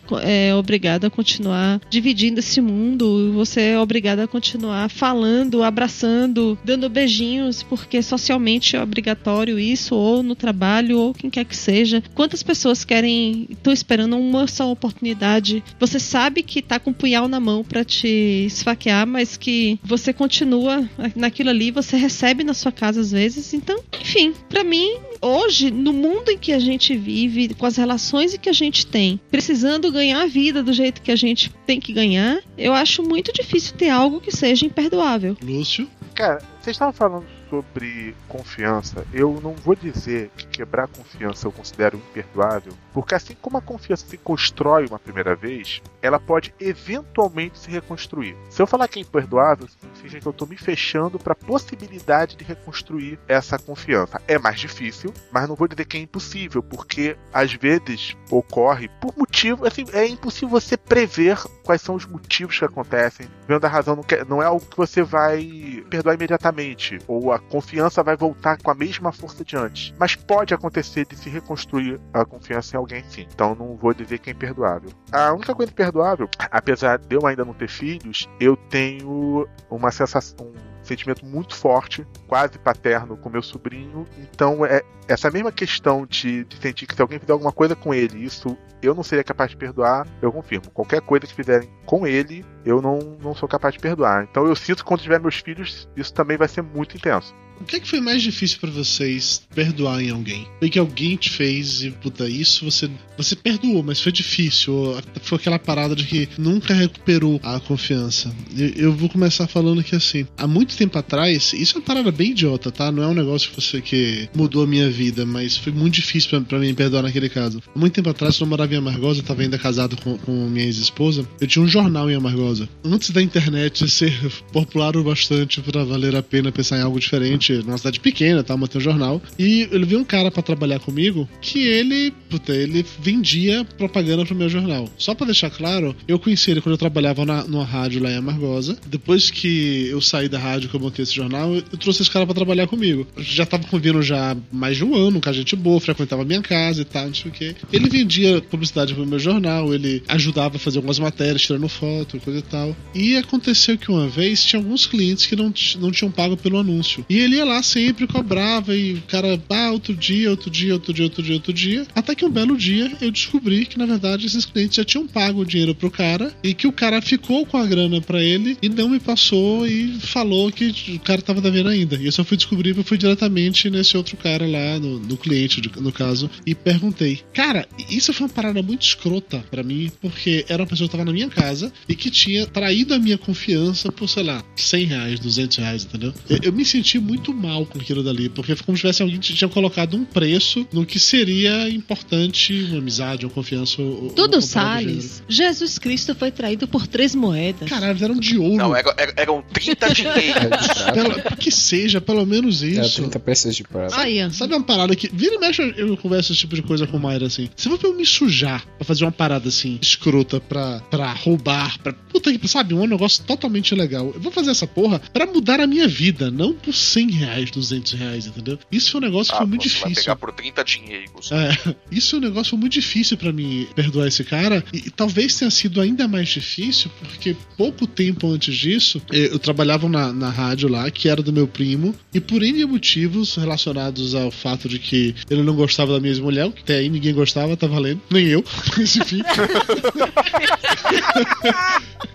é obrigado a continuar dividindo esse mundo? Você é obrigado a continuar falando, abraçando, dando beijinhos, porque socialmente é obrigatório isso, ou no trabalho, ou quem quer que seja. Quantas pessoas querem, estão esperando uma só oportunidade? Você sabe que tá com um punhal na mão pra te esfaquear, mas que você continua naquilo ali, você recebe na sua casa às vezes. Então, enfim, pra mim, hoje, no mundo em que a gente vive, com as relações que a gente tem, precisando ganhar a vida do jeito que a gente tem que ganhar, eu acho muito difícil ter algo que seja imperdoável. Lúcio? Cara, vocês estavam falando sobre confiança. Eu não vou dizer que quebrar confiança eu considero imperdoável, porque assim como a confiança se constrói uma primeira vez, ela pode eventualmente se reconstruir. Se eu falar que é imperdoável, significa que eu estou me fechando para a possibilidade de reconstruir essa confiança. É mais difícil, mas não vou dizer que é impossível, porque às vezes ocorre por motivo, assim, é impossível você prever quais são os motivos que acontecem. Vendo a razão não, quer, não é algo que você vai perdoar imediatamente, ou a confiança vai voltar com a mesma força de antes. Mas pode acontecer de se reconstruir a confiança em sim. Então não vou dizer que é imperdoável. A única coisa imperdoável, apesar de eu ainda não ter filhos, eu tenho uma sensação, um sentimento muito forte, quase paterno com meu sobrinho. Então é essa mesma questão de, de sentir que se alguém fizer alguma coisa com ele, isso eu não seria capaz de perdoar, eu confirmo. Qualquer coisa que fizerem com ele, eu não, não sou capaz de perdoar. Então eu sinto que quando tiver meus filhos, isso também vai ser muito intenso. O que, é que foi mais difícil para vocês perdoar em alguém? Foi que alguém te fez e, puta, isso você. Você perdoou, mas foi difícil. Ou Foi aquela parada de que nunca recuperou a confiança. Eu, eu vou começar falando que assim, há muito tempo atrás, isso é uma parada bem idiota, tá? Não é um negócio que você que mudou a minha vida, mas foi muito difícil pra mim perdoar naquele caso. Há muito tempo atrás, eu morava em Amargosa, tava ainda casado com, com minha ex-esposa, eu tinha um jornal em Amargosa. Antes da internet ser popular o bastante pra valer a pena pensar em algo diferente, numa cidade pequena, tá? Manter um jornal. E eu vi um cara pra trabalhar comigo que ele, puta, ele vendia propaganda pro meu jornal. Só pra deixar claro, eu conheci ele quando eu trabalhava na, numa rádio lá em Amargosa. Depois que eu saí da rádio que eu montei esse jornal, eu, trouxe esse cara pra trabalhar comigo. Já tava convivendo já mais de um ano com a gente boa, frequentava minha casa e tal, não sei o quê. Ele vendia publicidade pro meu jornal, ele ajudava a fazer algumas matérias, tirando foto, coisa e tal. E aconteceu que uma vez tinha alguns clientes que não, não tinham pago pelo anúncio. E ele ia lá sempre, cobrava, e o cara, ah, outro dia, outro dia, outro dia, outro dia, outro dia. Até que um belo dia eu descobri que, na verdade, esses clientes já tinham pago o dinheiro pro cara e que o cara ficou com a grana pra ele e não me passou e falou que o cara tava devendo ainda. E eu só fui descobrir que eu fui diretamente nesse outro cara lá, no, no cliente, no caso, e perguntei. Cara, isso foi uma parada muito escrota pra mim, porque era uma pessoa que tava na minha casa e que tinha traído a minha confiança por, sei lá, 100 reais, 200 reais, entendeu? Eu, eu me senti muito mal com aquilo dali, porque foi como se tivesse alguém que tinha colocado um preço no que seria importante uma amizade, uma confiança. Ou, Tudo ou Salles. Jesus Cristo foi traído por três moedas. Caralho, eram de ouro. Não, eram, eram- eram 30 dinheiros. Pelo- que seja, pelo menos É, isso. 30 peças de prata. Sabe uma parada que. Vira e mexe, eu- eu converso esse tipo de coisa com o Mayra assim. Se for pra eu me sujar pra fazer uma parada assim, escrota, pra, pra roubar, pra. Puta que. Sabe, um negócio totalmente ilegal. Eu vou fazer essa porra pra mudar a minha vida, não por 100 reais, 200 reais, entendeu? Isso foi um negócio que Ah, foi muito você vai difícil. pegar por 30 dinheiros. É, isso é um negócio foi muito difícil pra mim perdoar esse cara e, e talvez tenha sido ainda mais difícil porque pouco tempo antes disso eh, eu trabalhava na, na rádio lá que era do meu primo e por N motivos relacionados ao fato de que ele não gostava da minha ex-mulher, que até aí ninguém gostava, tá valendo, nem eu, mas enfim.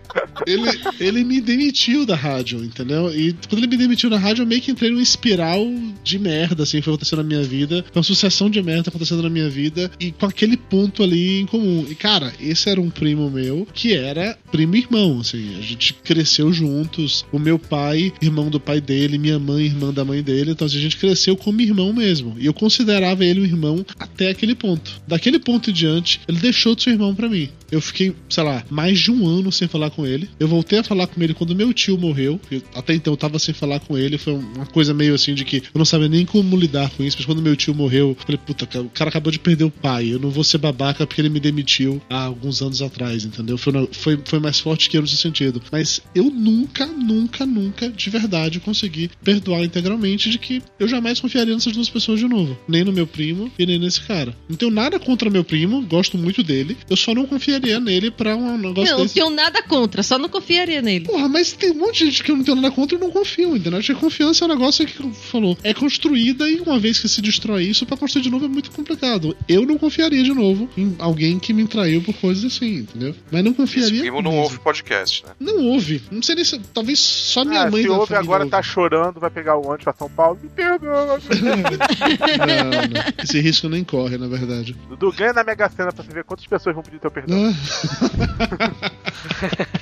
ele, ele me demitiu da rádio, entendeu? E quando ele me demitiu da rádio, eu meio que entrei numa espiral de merda, assim, foi acontecendo na minha vida. Uma sucessão de merda acontecendo na minha vida e com aquele ponto ali em comum. E, cara, esse era um primo meu que era primo irmão, assim. A gente cresceu juntos. O meu pai, irmão do pai dele, minha mãe, irmã da mãe dele. Então, assim, a gente cresceu como irmão mesmo. E eu considerava ele um irmão até aquele ponto. Daquele ponto em diante, ele deixou de ser irmão pra mim. Eu fiquei, sei lá, mais de um ano sem falar com ele. Eu voltei a falar com ele quando meu tio morreu. Eu- até então eu tava sem falar com ele. Foi uma coisa meio assim de que eu não sabia nem como lidar com isso. Mas quando meu tio morreu, eu falei, puta, o cara acabou de perder o pai. Eu não vou ser babaca porque ele me demitiu há alguns anos atrás, entendeu? Foi, foi, foi mais forte que eu nesse sentido. Mas eu nunca, nunca, nunca, de verdade, consegui perdoar integralmente de que eu jamais confiaria nessas duas pessoas de novo. Nem no meu primo e nem nesse cara. Não tenho nada contra meu primo, gosto muito dele. Eu só não confiaria nele pra um negócio Não, não desse. tenho nada contra, só não confiaria nele. Porra, mas tem um monte de gente que eu não tenho nada contra e não confio, entendeu? Acho que a confiança é um negócio que falou. É construída e uma vez que se destrói isso, pra construir de novo é muito complicado. Eu não confiaria de novo em alguém que me traiu por coisas assim, entendeu? Mas não Esse confiaria. primo não ouve podcast, né? Não ouve. Não sei nem se. Talvez só minha Ah, mãe se ouve agora, ouve. tá chorando, vai pegar o ônibus pra São Paulo. Me perdoa. Não, não. Esse risco nem corre, na verdade. Dudu, ganha na Mega Sena pra você ver quantas pessoas vão pedir teu perdão. Ah.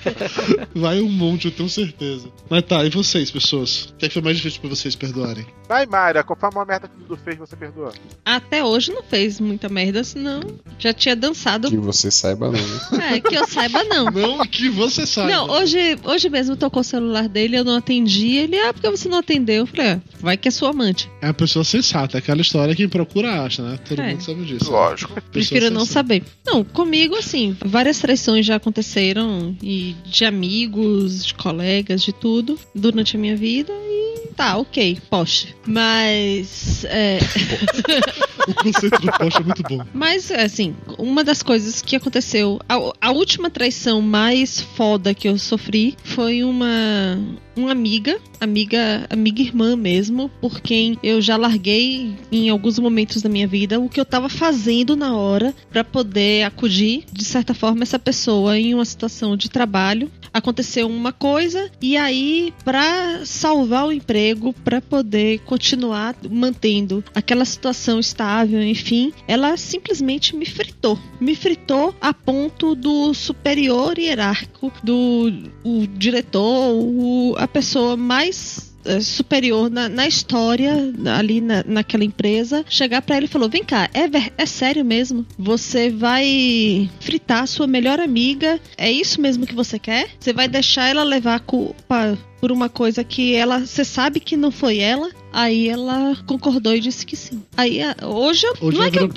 Vai um monte, eu tenho certeza. Mas tá, e vocês, pessoas? O que, é que foi mais difícil pra vocês perdoarem? Vai, Mayra, qual foi a maior merda que o Dudu fez você perdoa? Até hoje não fez muita merda, senão já tinha dançado. Que você saiba não, né? É, que eu saiba não. Não que você saiba. Não, hoje, hoje mesmo tocou o celular dele, eu não atendi. Ele, ah, porque você não atendeu? Eu falei, ah, vai que é sua amante. É uma pessoa sensata, é aquela história quem procura acha, né? Todo É. mundo sabe disso. Lógico. Pessoa Prefiro não sensata. saber. Não, comigo, assim, várias traições já aconteceram, e de amigos, de colegas, de tudo, durante a minha vida, e tá, ok, poste. Mas, é, O conceito do poste é muito bom. mas, assim, uma das coisas que aconteceu, a, a última traição mais foda que eu sofri foi uma, uma amiga, amiga, amiga irmã mesmo, por quem eu já larguei em alguns momentos da minha vida o que eu tava fazendo na hora pra poder acudir, de certa forma, essa pessoa em uma situação de trabalho. Aconteceu uma coisa e aí, pra salvar o emprego, pra poder continuar mantendo aquela situação estável, enfim, ela simplesmente me fritou. Me fritou a ponto do superior hierárquico, do o diretor, o, a pessoa mais superior na, na história ali na, naquela empresa chegar pra ele e falou: Vem cá, é, é sério mesmo? Você vai fritar sua melhor amiga? É isso mesmo que você quer? Você vai deixar ela levar a culpa por uma coisa que ela você sabe que não foi ela? Aí ela concordou e disse que sim. Aí hoje eu Hoje não é que eu.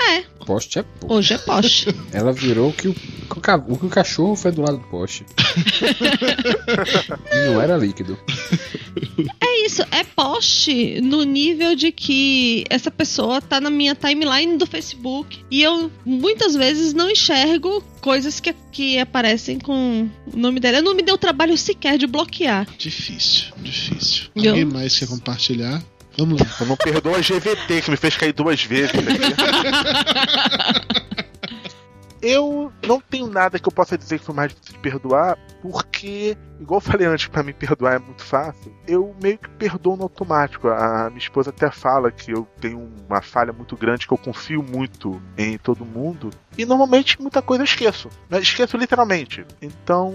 É, Poste é poste. hoje é poste. Ela virou o que o, o que o cachorro foi do lado do poste. e não era líquido. É isso, é poste no nível de que essa pessoa tá na minha timeline do Facebook e eu muitas vezes não enxergo coisas que, que aparecem com o nome dela. Não me deu trabalho sequer de bloquear. Difícil, difícil. Eu- Alguém mais quer compartilhar? Eu não perdoa a GVT que me fez cair duas vezes. tá Eu não tenho nada que eu possa dizer que foi mais difícil de perdoar, porque, igual eu falei antes, pra me perdoar é muito fácil. Eu meio que perdoo no automático. A minha esposa até fala que eu tenho uma falha muito grande, que eu confio muito em todo mundo. E normalmente muita coisa eu esqueço. Mas esqueço literalmente. Então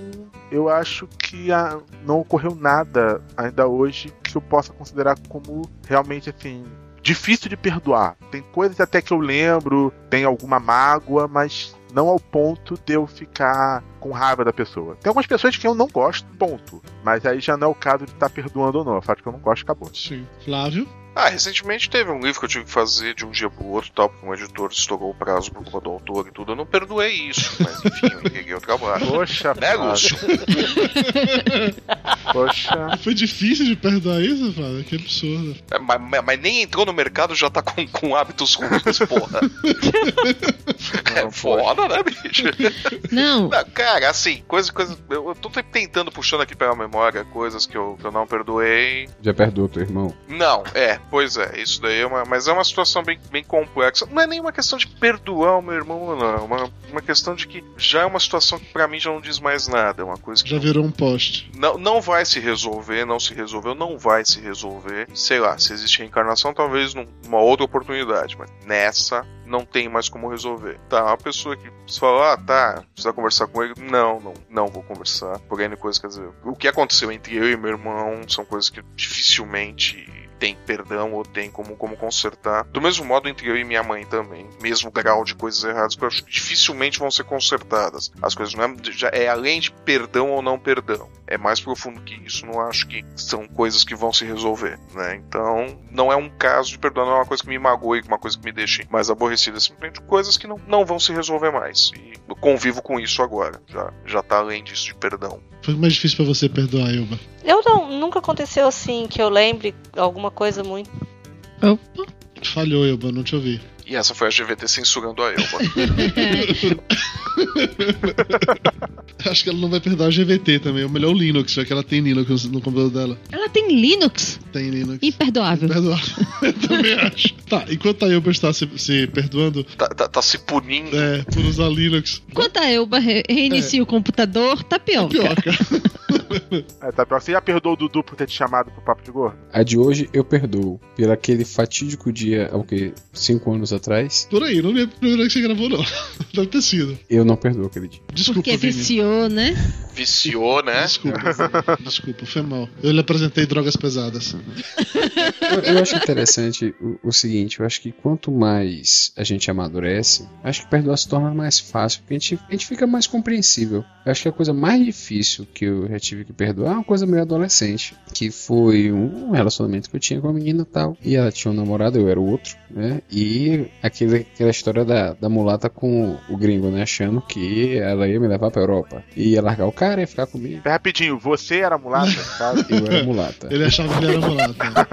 eu acho que ah, não ocorreu nada ainda hoje que eu possa considerar como realmente assim. Difícil de perdoar. Tem coisas até que eu lembro, tem alguma mágoa, mas não ao ponto de eu ficar com raiva da pessoa. Tem algumas pessoas que eu não gosto, ponto. Mas aí já não é o caso de estar perdoando ou não. O fato que eu não gosto, acabou. Sim. Flávio? Ah, recentemente teve um livro que eu tive que fazer de um dia pro outro, tal, porque um editor estourou o prazo por culpa do autor e tudo. Eu não perdoei isso, mas enfim, eu entreguei o trabalho. Poxa, né, Lúcio? Poxa. Foi difícil de perdoar isso, Flávio? Que absurdo. É, Mas, mas- mas nem entrou no mercado já tá com, com hábitos ruins, porra. é foda, né, bicho? Não, Não, cara, assim, coisa, coisa. Eu, eu tô tentando puxando aqui pela memória coisas que eu, que eu não perdoei. Já perdoou teu irmão? Não, é, pois é, isso daí é uma. Mas é uma situação bem, bem complexa. Não é nem uma questão de perdoar o meu irmão, não. É uma, uma questão de que já é uma situação que pra mim já não diz mais nada. É uma coisa que Já virou um poste. não, não vai se resolver, não se resolveu, não vai se resolver. Sei lá, se existe reencarnação, talvez num- numa outra oportunidade, mas nessa não tem mais como resolver. Tá, uma pessoa que você fala, ah, tá, precisa conversar com ele. Não, não, não vou conversar. Por N coisa, quer dizer, o que aconteceu entre eu e meu irmão são coisas que dificilmente tem perdão ou tem como, como consertar. Do mesmo modo entre eu e minha mãe também. Mesmo grau de coisas erradas que eu acho que dificilmente vão ser consertadas. As coisas não é, já é além de perdão ou não perdão. É mais profundo que isso. Não acho que são coisas que vão se resolver, né? Então, não é um caso de perdão, não é uma coisa que me magoe, uma coisa que me deixe mais aborrecido. É simplesmente coisas que não, não vão se resolver mais. E eu convivo com isso agora. Já, já tá além disso de perdão. Foi mais difícil pra você perdoar, Elba. Eu não, nunca aconteceu assim que eu lembre alguma coisa muito. Opa. Falhou, Elba, não te ouvi. E essa foi a GVT censurando a Elba. Acho que ela não vai perdoar a GVT também. Ou melhor, o Linux, já que ela tem Linux no computador dela. ela tem Linux Tem Linux. imperdoável. Perdoar. Eu também acho. Tá, enquanto a Elba está se, se perdoando tá, tá- tá se punindo. é, por usar Linux, Enquanto a Elba re- reinicia o computador, tá pior. É, tá. Você já perdoou o Dudu por ter te chamado pro papo de gordo? A de hoje eu perdoo. Pelo aquele fatídico dia, o quê? Cinco anos atrás. Por aí, não lembro a primeira vez que você gravou, não. Deve ter sido. Eu não perdoo aquele dia. Desculpa, Porque Vini. viciou, né? Viciou, né? Desculpa, desculpa, foi mal. Eu lhe apresentei drogas pesadas. Eu, eu acho interessante o, o seguinte, eu acho que quanto mais a gente amadurece, acho que perdoar se torna mais fácil, porque a gente, a gente fica mais compreensível. Eu acho que a coisa mais difícil que eu já tive que perdoar é uma coisa meio adolescente, que foi um relacionamento que eu tinha com uma menina e tal, e ela tinha um namorado, eu era o outro, né? E aquele, aquela história da, da mulata com o gringo, né? Achando que ela ia me levar pra Europa. E ia largar o cara e ia ficar comigo. Rapidinho, você era mulata, sabe? Eu era mulata. Ele achava que ele era mulata.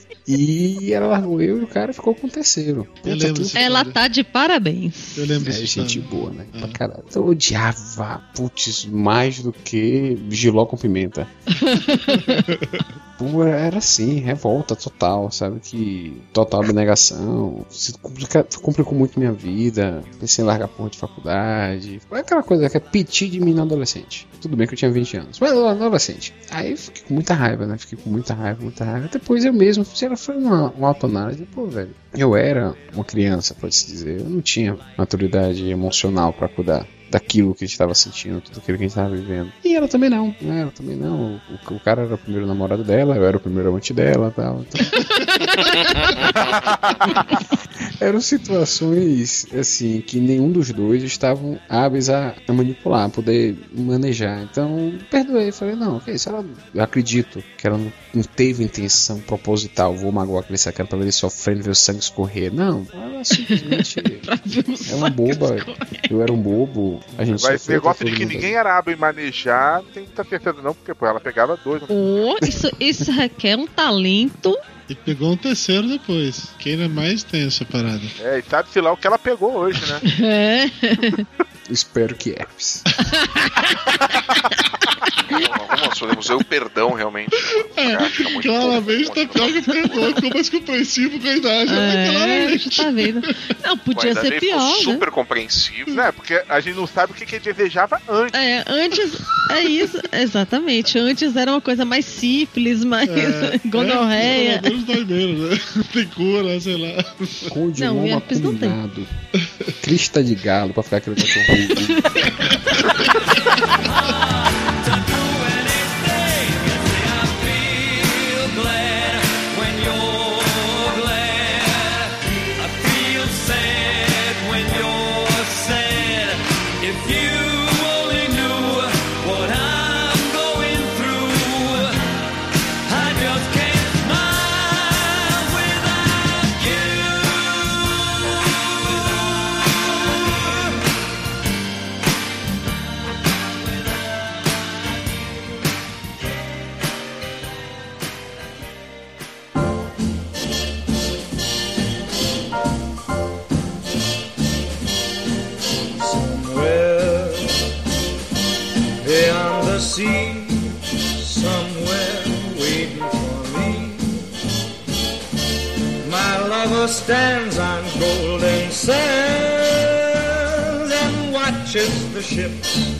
E ela largou eu e o cara ficou com o terceiro. Eu Puta, lembro Ela tá de parabéns. Eu lembro É dessa gente história. boa, né? Pra caralho. Eu odiava, putz, mais do que giló com pimenta. Pô, era assim, revolta total, sabe? Que total abnegação. Se complica, complicou muito minha vida. Pensei em largar porra de faculdade. Foi aquela coisa que é piti de mim na adolescente. Tudo bem que eu tinha 20 anos, mas era adolescente. Aí eu fiquei com muita raiva, né? Fiquei com muita raiva, muita raiva. Depois eu mesmo, fiz- ela foi uma, uma autoanálise. Pô, velho, eu era uma criança, pode-se dizer. Eu não tinha maturidade emocional pra cuidar daquilo que a gente estava sentindo, tudo aquilo que a gente estava vivendo. E ela também não, né? Ela também não. O, o cara era o primeiro namorado dela, eu era o primeiro amante dela e tal. Então... Eram situações, assim, que nenhum dos dois estavam hábeis a, a manipular, a poder manejar. Então, perdoei. Falei, não, ok, se ela, eu acredito que ela não, não teve intenção proposital, vou magoar aquele sacanagem pra ver ele sofrendo, ver o sangue escorrer. Não, ela simplesmente é uma boba. Eu era um bobo. A gente Mas sofreu, negócio de que ninguém era hábil em manejar, não tem muita certeza não, porque pô, ela pegava dois. Ô, isso, isso requer um talento. E pegou um terceiro depois. Quem era mais tem essa parada. É, e sabe-se lá o que ela pegou hoje, né? É. Espero que herpes. Vamos, podemos ver o perdão realmente. É, claramente Tapioca perdoou, ficou mais compreensivo com a idade. né? É, claramente. tá vendo? Não, podia ser pior, ficou né? super compreensivo. Né? Porque a gente não sabe o que, que ele desejava antes. É, antes. É isso, exatamente. Antes era uma coisa mais sífilis, mais É, gonorreia. É, pelo menos dói menos, né? Tem cura, sei lá. O Não, não tem. Crista de galo pra ficar aquele cachorro. Somewhere beyond the sea, somewhere waiting for me. My lover stands on golden sands and watches the ships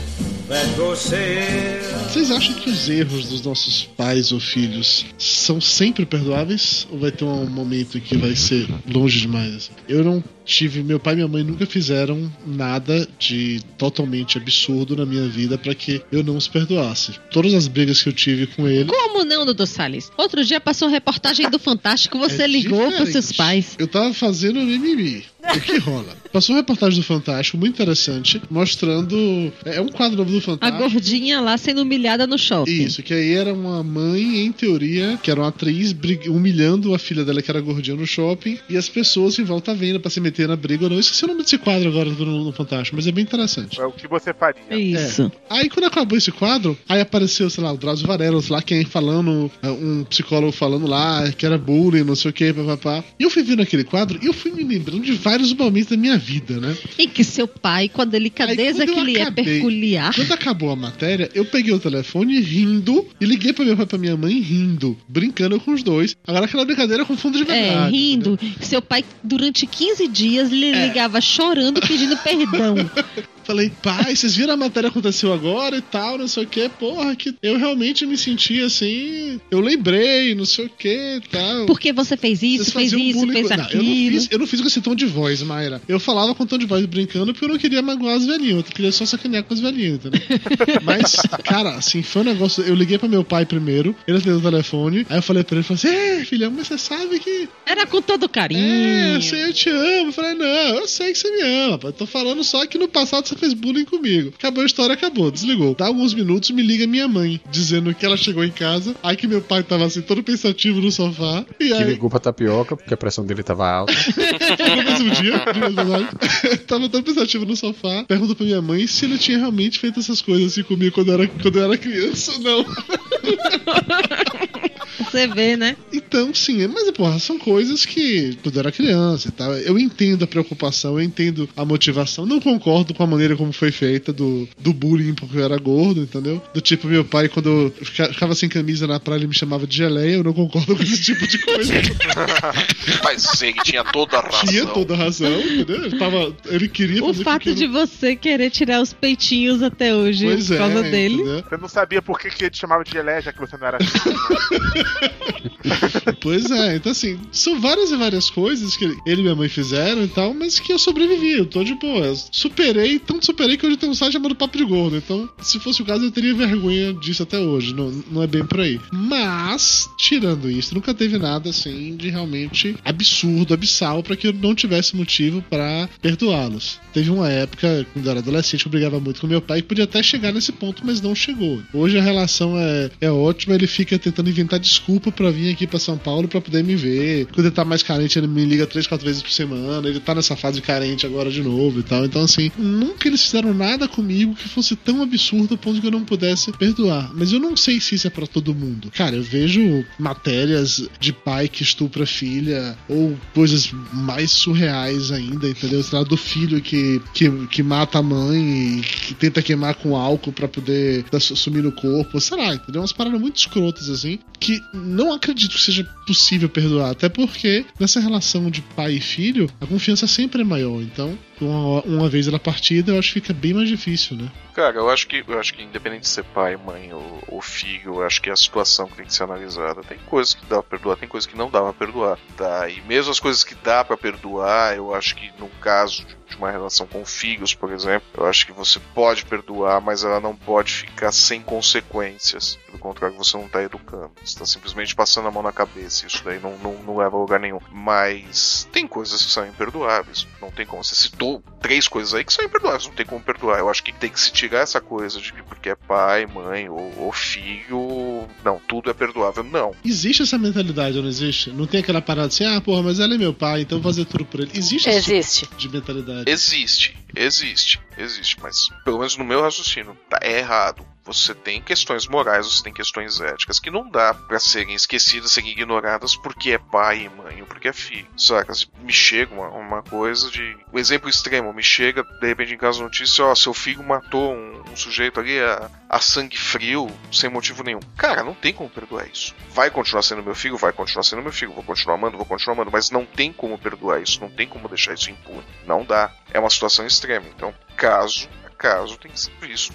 that go sail. Vocês acham que os erros dos nossos pais ou filhos são sempre perdoáveis? Ou vai ter um momento que vai ser longe demais? assim? Eu não tive. Meu pai e minha mãe nunca fizeram nada de totalmente absurdo na minha vida pra que eu não os perdoasse. Todas as brigas que eu tive com ele. Como não, Dudu Salles? Outro dia passou reportagem do Fantástico, você É ligou pros diferente. seus pais. Eu tava fazendo mimimi. O que rola? Passou uma reportagem do Fantástico muito interessante, mostrando. É um quadro novo do A Fantástico. gordinha lá sendo humilhada no shopping. Isso, que aí era uma mãe, em teoria, que era uma atriz humilhando a filha dela que era gordinha no shopping, e as pessoas em volta vendo pra se meter na briga ou não. Esqueci o nome desse quadro agora no, no Fantástico, mas é bem interessante. É o que você faria. Isso. Aí quando acabou esse quadro, aí apareceu, sei lá, o Drauzio Varela, sei lá quem falando, é, um psicólogo falando lá que era bullying, não sei o que, papapá. E eu fui vendo aquele quadro e eu fui me lembrando de vários momentos da minha vida, né? E que seu pai, com a delicadeza que eu lhe é acabei- peculiar. Quando acabou a matéria, eu peguei o telefone rindo e liguei pra meu pai e pra minha mãe rindo, brincando com os dois. Agora aquela brincadeira com fundo de É, verdade. rindo. Seu pai, durante 15 dias, lhe É. ligava chorando, pedindo perdão. Falei, pai, vocês viram a matéria que aconteceu agora e tal, não sei o que, porra, que eu realmente me senti assim. Eu lembrei, não sei o que e tal. Porque você fez isso, fez isso, bullying fez Não, aquilo. eu, não fiz, eu não fiz com esse tom de voz, Mayra. Eu falava com tom de voz brincando porque eu não queria magoar os velhinhos. Eu queria só sacanear com os velhinhos, entendeu? Mas, cara, assim, foi um negócio. Eu liguei pra meu pai primeiro, ele atendeu o telefone. Aí eu falei pra ele, falei assim: Ei, filhão, mas você sabe que. Era com todo carinho. É, eu sei, eu te amo. Eu falei, não, eu sei que você me ama, pai. Tô falando só que no passado você fez bullying comigo. Acabou a história, acabou, desligou. Dá alguns minutos, me liga minha mãe, dizendo que ela chegou em casa. Aí que meu pai tava assim, todo pensativo no sofá. E Que aí. ligou pra tapioca, porque a pressão dele tava alta. no mesmo dia, verdade. Tava tão pensativo no sofá. Perguntou pra minha mãe se ele tinha realmente feito essas coisas assim comigo quando eu era, quando eu era criança ou não. Você vê, né? Então, sim, mas porra, são coisas que quando eu era criança e tal. Eu entendo a preocupação, eu entendo a motivação. Não concordo com a maneira como foi feita do, do bullying porque eu era gordo, entendeu? Do tipo, meu pai, quando eu fica- ficava sem camisa na praia, ele me chamava de geleia. Eu não concordo com esse tipo de coisa. Mas ele tinha toda a razão. Tinha toda a razão, entendeu? Ele, tava, ele queria O fato eu de você querer tirar os peitinhos até hoje Pois por é, causa dele. entendeu? Eu não sabia por que, que ele te chamava de geleia, já que você não era Pois é, então assim, são várias e várias coisas que ele e minha mãe fizeram e tal, mas que eu sobrevivi, eu tô de boa. Superei, tanto superei que hoje tem um site chamado Papo de Gordo. Então, se fosse o caso, eu teria vergonha disso até hoje. Não, não é bem por aí. Mas, tirando isso, nunca teve nada assim de realmente absurdo, abissal, pra que eu não tivesse motivo pra perdoá-los. Teve uma época, quando eu era adolescente, eu brigava muito com meu pai, que podia até chegar nesse ponto, mas não chegou. Hoje a relação é, é ótima, ele fica tentando inventar desculpa pra vir aqui pra São Paulo pra poder me ver. Quando ele tá mais carente, ele me liga três, quatro vezes por semana. Ele tá nessa fase carente agora de novo e tal. Então, assim, nunca eles fizeram nada comigo que fosse tão absurdo a ponto que eu não pudesse perdoar. Mas eu não sei se isso é pra todo mundo. Cara, eu vejo matérias de pai que estupra filha ou coisas mais surreais ainda, entendeu? Sei lá, do filho que, que, que mata a mãe e que tenta queimar com álcool pra poder sumir no corpo. Sei lá, entendeu? Umas paradas muito escrotas assim que não acredito que seja possível perdoar. Até porque nessa relação de pai e filho, a confiança sempre é maior. Então, uma, uma vez ela partida, eu acho que fica bem mais difícil, né? Cara, eu acho que eu acho que independente de ser pai, mãe ou, ou filho, eu acho que é a situação que tem que ser analisada. Tem coisas que dá pra perdoar, tem coisas que não dá pra perdoar. Tá? E mesmo as coisas que dá pra perdoar, eu acho que no caso de- uma relação com filhos, por exemplo, eu acho que você pode perdoar, mas ela não pode ficar sem consequências. Pelo contrário, você não tá educando. Você tá simplesmente passando a mão na cabeça. Isso daí não, não, não leva a lugar nenhum. Mas tem coisas que são imperdoáveis. Não tem como. Você três coisas aí que são imperdoáveis. Não tem como perdoar. Eu acho que tem que se tirar essa coisa de que porque é pai, mãe ou, ou filho. Não, tudo é perdoável. Não. Existe essa mentalidade, ou não existe? Não tem aquela parada assim, ah, porra, mas ela é meu pai, então vou fazer tudo por ele. Existe esse Existe. tipo de mentalidade. Existe, existe, existe, mas pelo menos no meu raciocínio, tá, é errado. Você tem questões morais, você tem questões éticas que não dá pra serem esquecidas, serem ignoradas porque é pai e mãe ou porque é filho. Saca? Me chega uma, uma coisa de. O exemplo extremo, me chega de repente em casa notícia: ó, seu filho matou um, um sujeito ali a, a sangue frio, sem motivo nenhum. Cara, não tem como perdoar isso. Vai continuar sendo meu filho? Vai continuar sendo meu filho. Vou continuar amando, vou continuar amando, mas não tem como perdoar isso, não tem como deixar isso impune. Não dá. É uma situação extrema. Então, caso a caso, tem que ser visto.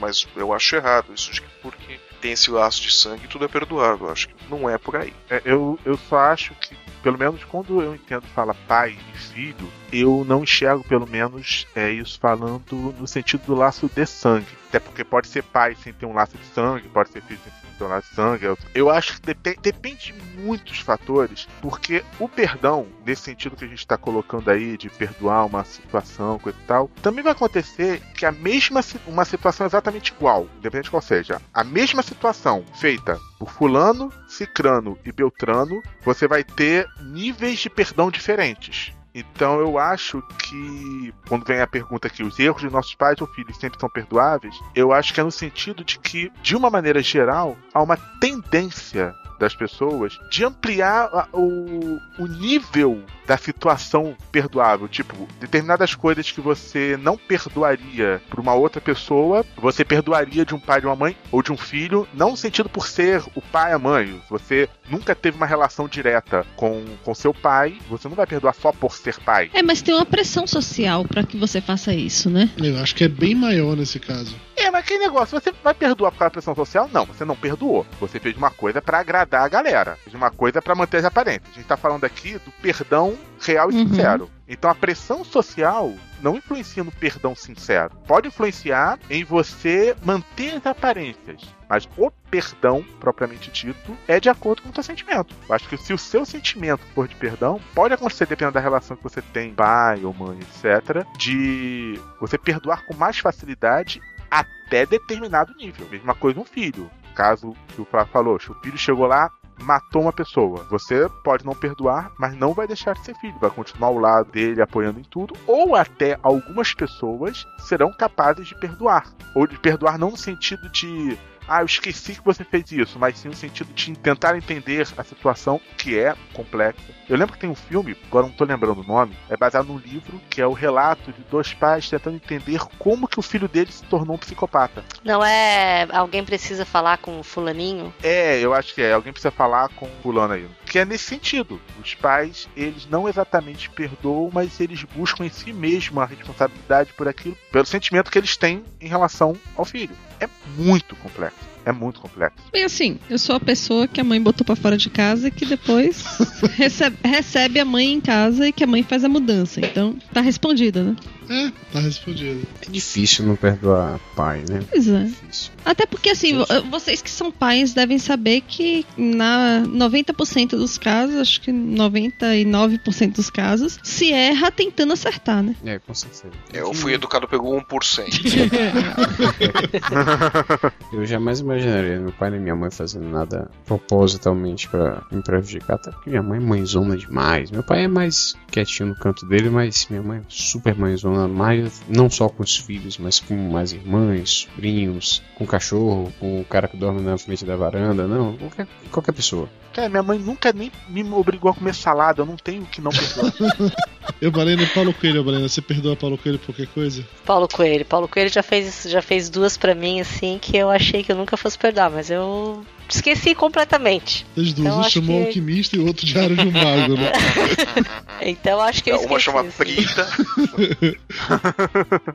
Mas eu acho errado isso de que porque tem esse laço de sangue tudo é perdoável. Eu acho que não é por aí. É, eu, eu só acho que, pelo menos quando eu entendo fala pai e filho, eu não enxergo, pelo menos, é, isso falando no sentido do laço de sangue. Até porque pode ser pai sem ter um laço de sangue, pode ser filho sem ter um laço de sangue. Eu- Eu acho que depe- depende de muitos fatores, porque o perdão, nesse sentido que a gente está colocando aí, de perdoar uma situação, coisa e tal, também vai acontecer que a mesma uma situação exatamente igual, independente de qual seja, a mesma situação feita por fulano, cicrano e beltrano, você vai ter níveis de perdão diferentes. Então eu acho que quando vem a pergunta aqui, os erros de nossos pais ou filhos sempre são perdoáveis, eu acho que é no sentido de que, de uma maneira geral, há uma tendência das pessoas de ampliar o, o nível da situação perdoável. Tipo, determinadas coisas que você não perdoaria por uma outra pessoa, você perdoaria de um pai de uma mãe ou de um filho, não no sentido por ser o pai a mãe. Você nunca teve uma relação direta com, com seu pai, você não vai perdoar só por ser pai. É, mas tem uma pressão social pra que você faça isso, né? Eu acho que é bem maior nesse caso. É, mas aquele negócio, você vai perdoar por causa da pressão social? Não, você não perdoou. Você fez uma coisa pra agradar a galera. Fez uma coisa pra manter as aparências. A gente tá falando aqui do perdão real e Uhum. sincero. Então a pressão social não influencia no perdão sincero. Pode influenciar em você manter as aparências. Mas o perdão, propriamente dito, é de acordo com o seu sentimento. Eu acho que se o seu sentimento for de perdão, pode acontecer, dependendo da relação que você tem, pai ou mãe, etc., de você perdoar com mais facilidade até determinado nível. Mesma coisa um filho. Caso que o Flávio falou, o filho chegou lá, matou uma pessoa. Você pode não perdoar, mas não vai deixar de ser filho. Vai continuar ao lado dele, apoiando em tudo. Ou até algumas pessoas serão capazes de perdoar. Ou de perdoar não no sentido de. Ah, eu esqueci que você fez isso, mas sim no sentido de tentar entender a situação, que é complexa. Eu lembro que tem um filme, agora não tô lembrando o nome, é baseado num livro que é o relato de dois pais tentando entender como que o filho dele se tornou um psicopata. Não é alguém precisa falar com o fulaninho? É, eu acho que é. Alguém precisa falar com o fulano aí. Que é nesse sentido. Os pais, eles não exatamente perdoam, mas eles buscam em si mesmo a responsabilidade por aquilo, pelo sentimento que eles têm em relação ao filho. É muito complexo. É muito complexo. Bem assim, eu sou a pessoa que a mãe botou pra fora de casa e que depois recebe, recebe a mãe em casa e que a mãe faz a mudança. Então, tá respondido, né? É, tá respondido. É difícil não perdoar pai, né? Pois é. Até porque, assim, vo- vocês que são pais devem saber que na 90% dos casos, acho que 99% dos casos, se erra tentando acertar, né? É, com certeza. Eu fui educado pelo 1%. Eu jamais imaginaria meu pai nem minha mãe fazendo nada propositalmente pra me prejudicar, até porque minha mãe é mãezona demais. Meu pai é mais quietinho no canto dele, mas minha mãe é super mãezona, mais não só com os filhos, mas com mais irmãs, sobrinhos, com o cachorro, com o cara que dorme na frente da varanda, não, qualquer, qualquer pessoa. Cara, minha mãe nunca nem me obrigou a comer salada, eu não tenho que não perdoar. Eu, Balena, Paulo Coelho, Balena, você perdoa Paulo Coelho por qualquer coisa? Paulo Coelho. Paulo Coelho já fez, já fez duas pra mim, assim, que eu achei que eu nunca fosse perdoar, mas eu esqueci completamente. As duas, Então, um chamou que- alquimista e o outro diário de um mago, né? Então acho que eu Uma esqueci. chama. Prita.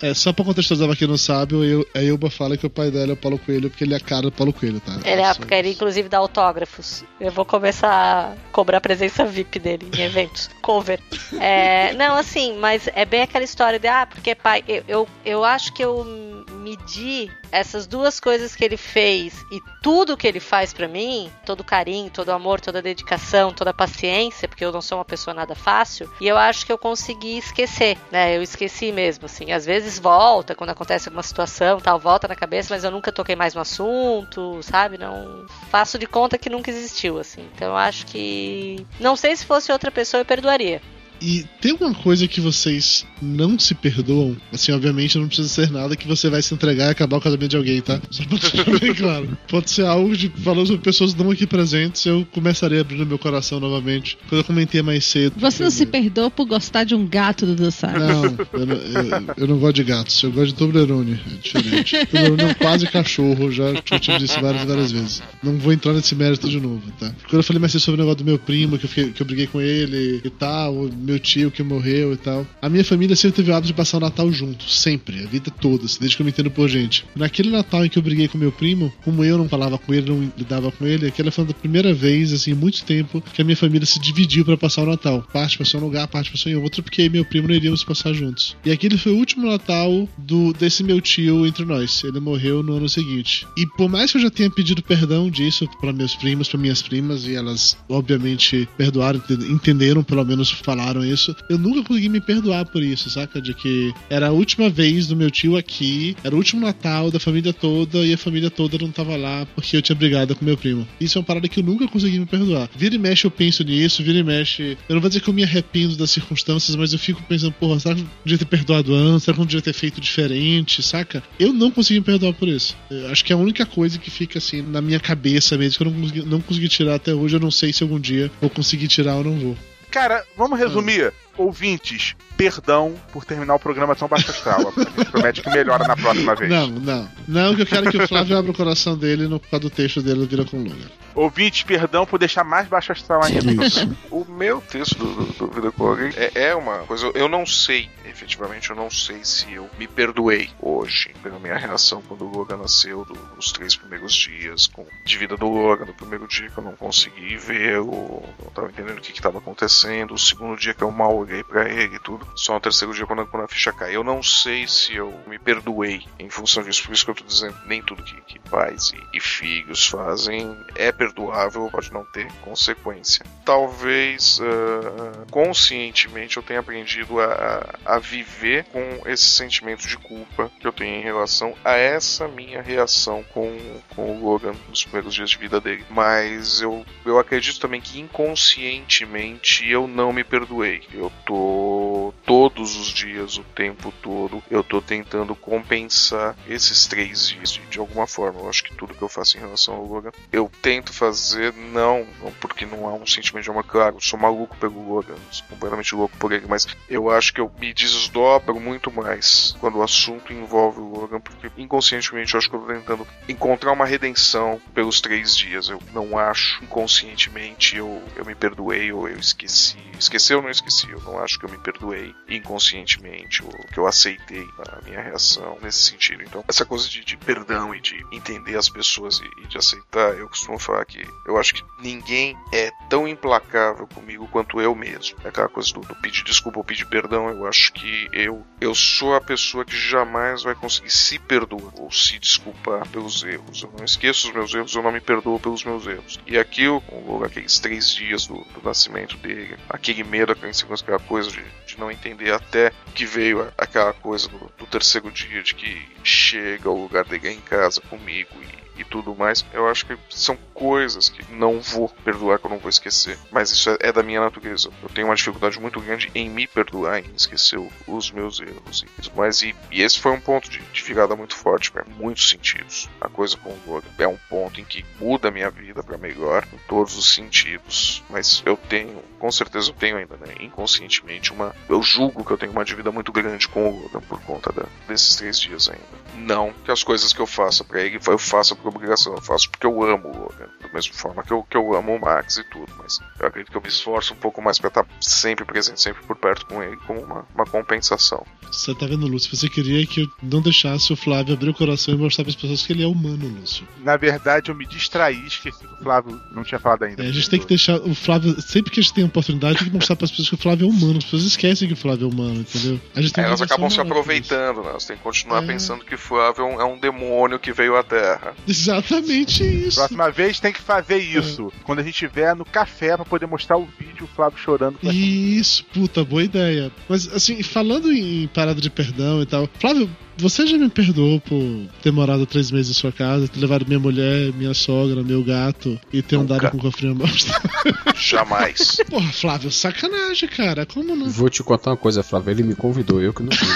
É, só pra contextualizar pra quem não sabe, Eu- a Elba fala que o pai dela é o Paulo Coelho porque ele é a cara do Paulo Coelho, tá? Ele é porque ele inclusive dá autógrafos. Eu vou começar a cobrar presença VIP dele em eventos. Cover. É, não, assim, mas é bem aquela história de, ah, porque pai. Eu, eu, eu acho que eu medi essas duas coisas que ele fez e tudo que ele faz pra mim, todo carinho, todo amor, toda dedicação, toda paciência, porque eu não sou uma pessoa nada fácil, e eu acho que eu consegui esquecer, né? Eu esqueci mesmo, assim. Às vezes volta, quando acontece alguma situação, tal, volta na cabeça, mas eu nunca toquei mais no assunto, sabe? Não faço de conta que nunca existiu, assim. Então eu acho que. Não sei se fosse outra pessoa, eu perdoaria. E tem alguma coisa que vocês não se perdoam? Assim, obviamente não precisa ser nada que você vai se entregar e acabar o casamento de alguém, tá? Só pra deixar bem claro. Pode ser algo de falando sobre pessoas não aqui presentes, eu começaria abrindo meu coração novamente. Quando eu comentei mais cedo. Você não se perdoa por gostar de um gato do Sá. Não, eu não, eu, eu não gosto de gatos, eu gosto de Toblerone, é diferente. Toblerone é um quase cachorro, já, já tive isso várias, várias vezes. Não vou entrar nesse mérito de novo, tá? Quando eu falei mais cedo sobre o negócio do meu primo, que eu, fiquei- que eu briguei com ele e tal, o meu tio que morreu e tal. A minha família sempre teve o hábito de passar o Natal junto, sempre, a vida toda, assim, desde que eu me entendo por gente. Naquele Natal em que eu briguei com meu primo, como eu não falava com ele, não lidava com ele, aquela foi a primeira vez, assim, muito tempo, que a minha família se dividiu pra passar o Natal. Parte passou em um lugar, parte passou em outro, porque meu primo não iríamos passar juntos. E aquele foi o último Natal do desse meu tio entre nós. Ele morreu no ano seguinte. E por mais que eu já tenha pedido perdão disso para meus primos, para minhas primas, e elas obviamente perdoaram, ent- entenderam, pelo menos falaram falaram isso. Eu nunca consegui me perdoar por isso, saca? De que era a última vez do meu tio aqui, era o último Natal da família toda e a família toda não tava lá porque eu tinha brigado com meu primo. Isso é uma parada que eu nunca consegui me perdoar. Vira e mexe eu penso nisso, vira e mexe. Eu não vou dizer que eu me arrependo das circunstâncias, mas eu fico pensando, porra, será que eu podia ter perdoado antes? Será que eu podia ter feito diferente, saca? Eu não consegui me perdoar por isso. Eu acho que é a única coisa que fica assim na minha cabeça mesmo, que eu não consegui, não consegui tirar até hoje. Eu não sei se algum dia vou conseguir tirar ou não vou. Cara, vamos resumir. Ouvintes, perdão por terminar o programa tão baixo astral. A gente promete que melhora na próxima vez. Não, não. Não, que eu quero que o Flávio abra o coração dele no por causa do texto dele do Vira com Luga. Ouvintes, perdão por deixar mais baixo astral ainda. Isso. O meu texto do, do, do Vida com Alguém é, é uma coisa. Eu não sei, efetivamente, eu não sei se eu me perdoei hoje pela minha reação quando o Logan nasceu, do- dos três primeiros dias, com, de vida do Logan, do primeiro dia que eu não consegui ver, o, não tava entendendo o que estava acontecendo, o segundo dia que eu mal olhei pra ele e tudo, só no terceiro dia quando, quando a ficha cai. Eu não sei se eu me perdoei em função disso, por isso que eu tô dizendo, nem tudo que, que pais e, e filhos fazem é perdoável, pode não ter consequência. Talvez ah, conscientemente eu tenha aprendido a, a, a viver com esse sentimento de culpa que eu tenho em relação a essa minha reação com, com o Logan nos primeiros dias de vida dele. Mas eu, eu acredito também que inconscientemente eu não me perdoei. Eu tô todos os dias, o tempo todo, eu tô tentando compensar esses três dias de, alguma forma. Eu acho que tudo que eu faço em relação ao Logan, eu tento fazer não, porque não há um sentimento de amor claro. Eu sou maluco pelo Logan, sou completamente louco por ele, mas eu acho que eu me desdobro muito mais quando o assunto envolve o Logan, porque inconscientemente eu acho que eu tô tentando encontrar uma redenção pelos três dias. Eu não acho inconscientemente eu, eu me perdoei ou eu esqueci. Esqueci ou não esqueci, eu não acho que eu me perdoei inconscientemente ou que eu aceitei a minha reação nesse sentido. Então, essa coisa de, de perdão e de entender as pessoas e, e de aceitar, eu costumo falar que eu acho que ninguém é tão implacável comigo quanto eu mesmo. É aquela coisa do, do pedir desculpa ou pedir perdão, eu acho que eu, eu sou a pessoa que jamais vai conseguir se perdoar ou se desculpar pelos erros. Eu não esqueço os meus erros, eu não me perdoo pelos meus erros. E aquilo, com aqueles três dias do, do nascimento dele, aquele medo, aquela insegurança, aquela coisa de, de não entender até que veio aquela coisa do, do terceiro dia de que chega ao lugar dele em casa comigo e e tudo mais, eu acho que são coisas que não vou perdoar, que eu não vou esquecer. Mas isso é, é da minha natureza. Eu tenho uma dificuldade muito grande em me perdoar, em esquecer os meus erros. e e, e esse foi um ponto de, de virada muito forte para muitos sentidos. A coisa com o Logan é um ponto em que muda a minha vida para melhor em todos os sentidos. Mas eu tenho, com certeza eu tenho ainda, né, inconscientemente uma, eu julgo que eu tenho uma dívida muito grande com o Logan por conta da- desses três dias ainda. Não que as coisas que eu faça para ele eu faça por obrigação, eu faço porque eu amo o Logan. Da mesma forma que eu, que eu amo o Max e tudo, mas eu acredito que eu me esforço um pouco mais para estar sempre presente, sempre por perto com ele, como uma, uma compensação. Você tá vendo, Lúcio? Você queria que eu não deixasse o Flávio abrir o coração e mostrar pras pessoas que ele é humano, Lúcio. Na verdade, eu me distraí, esqueci que o Flávio não tinha falado ainda. É, a gente tem que deixar o Flávio. Sempre que a gente tem oportunidade, tem que mostrar pras pessoas que o Flávio é humano. As pessoas esquecem que o Flávio é humano, entendeu? A gente tem que elas acabam se aproveitando, né? Elas têm que continuar É. pensando que Flávio é um, é um demônio que veio à Terra. Exatamente isso. Próxima vez tem que fazer isso. Quando a gente estiver no café pra poder mostrar o vídeo, o Flávio chorando. Isso, puta, boa ideia. Mas, assim, falando em parada de perdão e tal, Flávio, você já me perdoou por ter morado três meses em sua casa, ter levado minha mulher, minha sogra, meu gato e ter andado com o cofrinho abaixo? Jamais. Porra, Flávio, sacanagem, cara. Como não? Vou te contar uma coisa, Flávio. Ele me convidou, eu que não fui.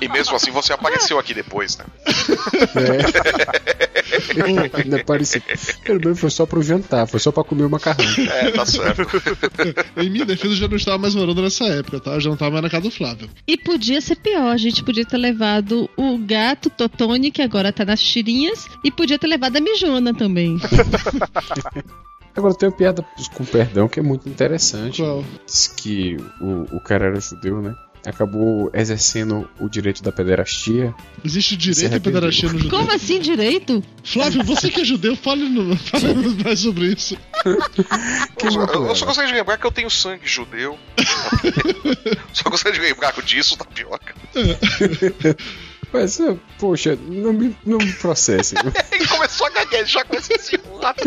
E mesmo assim você apareceu aqui depois, né? É. Ainda parecia. Pelo menos foi só pro jantar, foi só pra comer o macarrão. É, tá certo. em minha defesa, eu já não estava mais morando nessa época, tá? Eu já não estava mais na casa do Flávio. E podia ser pior, a gente podia ter levado o gato Totone, que agora tá nas tirinhas, e podia ter levado a Mijona também. Agora tem uma piada com perdão que é muito interessante. Qual? Diz que o, o cara era judeu, né? Acabou exercendo o direito da pederastia. Existe direito à pederastia no judeu? Como assim direito? Flávio, você que é judeu, fale, no, fale mais sobre isso. Eu, só- eu- eu só gostaria de lembrar que eu tenho sangue judeu. só gostaria de lembrar disso, tapioca. Mas, poxa, não me, não me processe. Ele começou a gaguejar com esse simulado.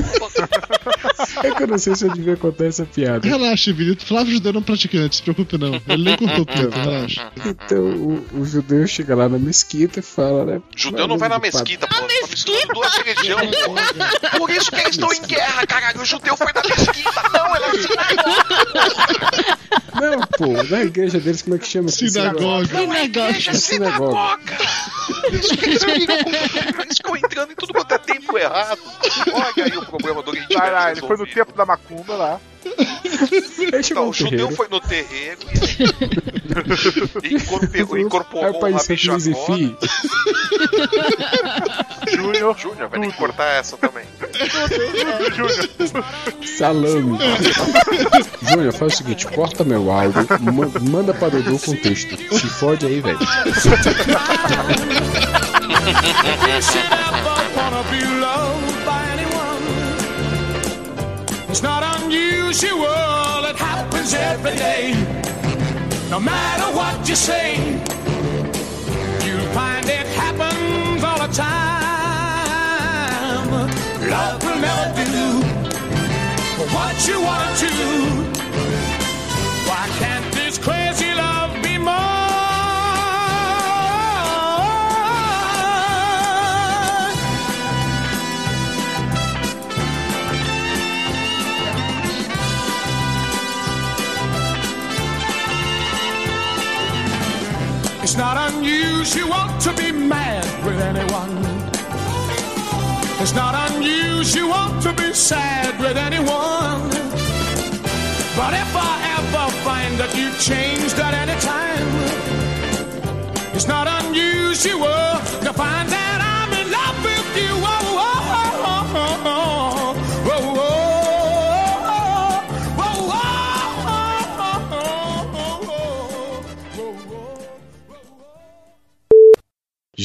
É que eu não sei se eu devia contar essa piada. Relaxa, Vilito. Flávio Judeu não é um praticante, se preocupe não. Ele nem contou o pinto, relaxa. Então o, o judeu chega lá na mesquita e fala, né? Judeu não vai na mesquita, pô. Tá misturando duas religiões. Por isso que eles estão em guerra, caralho. O judeu foi na mesquita. Não, ele é sinagoga. Não, pô, na igreja deles, como é que chama? Sinagoga. Igreja é sinagoga. Eles ficam- eles ficam entrando em tudo quanto é tempo errado. Olha aí o problema do Oriente Médio ele foi no tempo da macumba lá. Um o judeu terreiro. foi no terreiro e, incorporou, Aí incorporou o um país Rabi Jacó. Júnior. Júnior, vai ter que cortar essa também. Salame. Júnior, faz o seguinte, corta meu áudio, ma- manda pra Dudu com texto. Se fode aí, velho. It's not unusual, it happens every day. No matter what you say, you'll find it happens all the time. Love will never do what you want to. Can't this crazy love be more? It's not unusual to be mad with anyone. It's not unusual to be sad with anyone. But if I that you've changed at any time, it's not unusual to find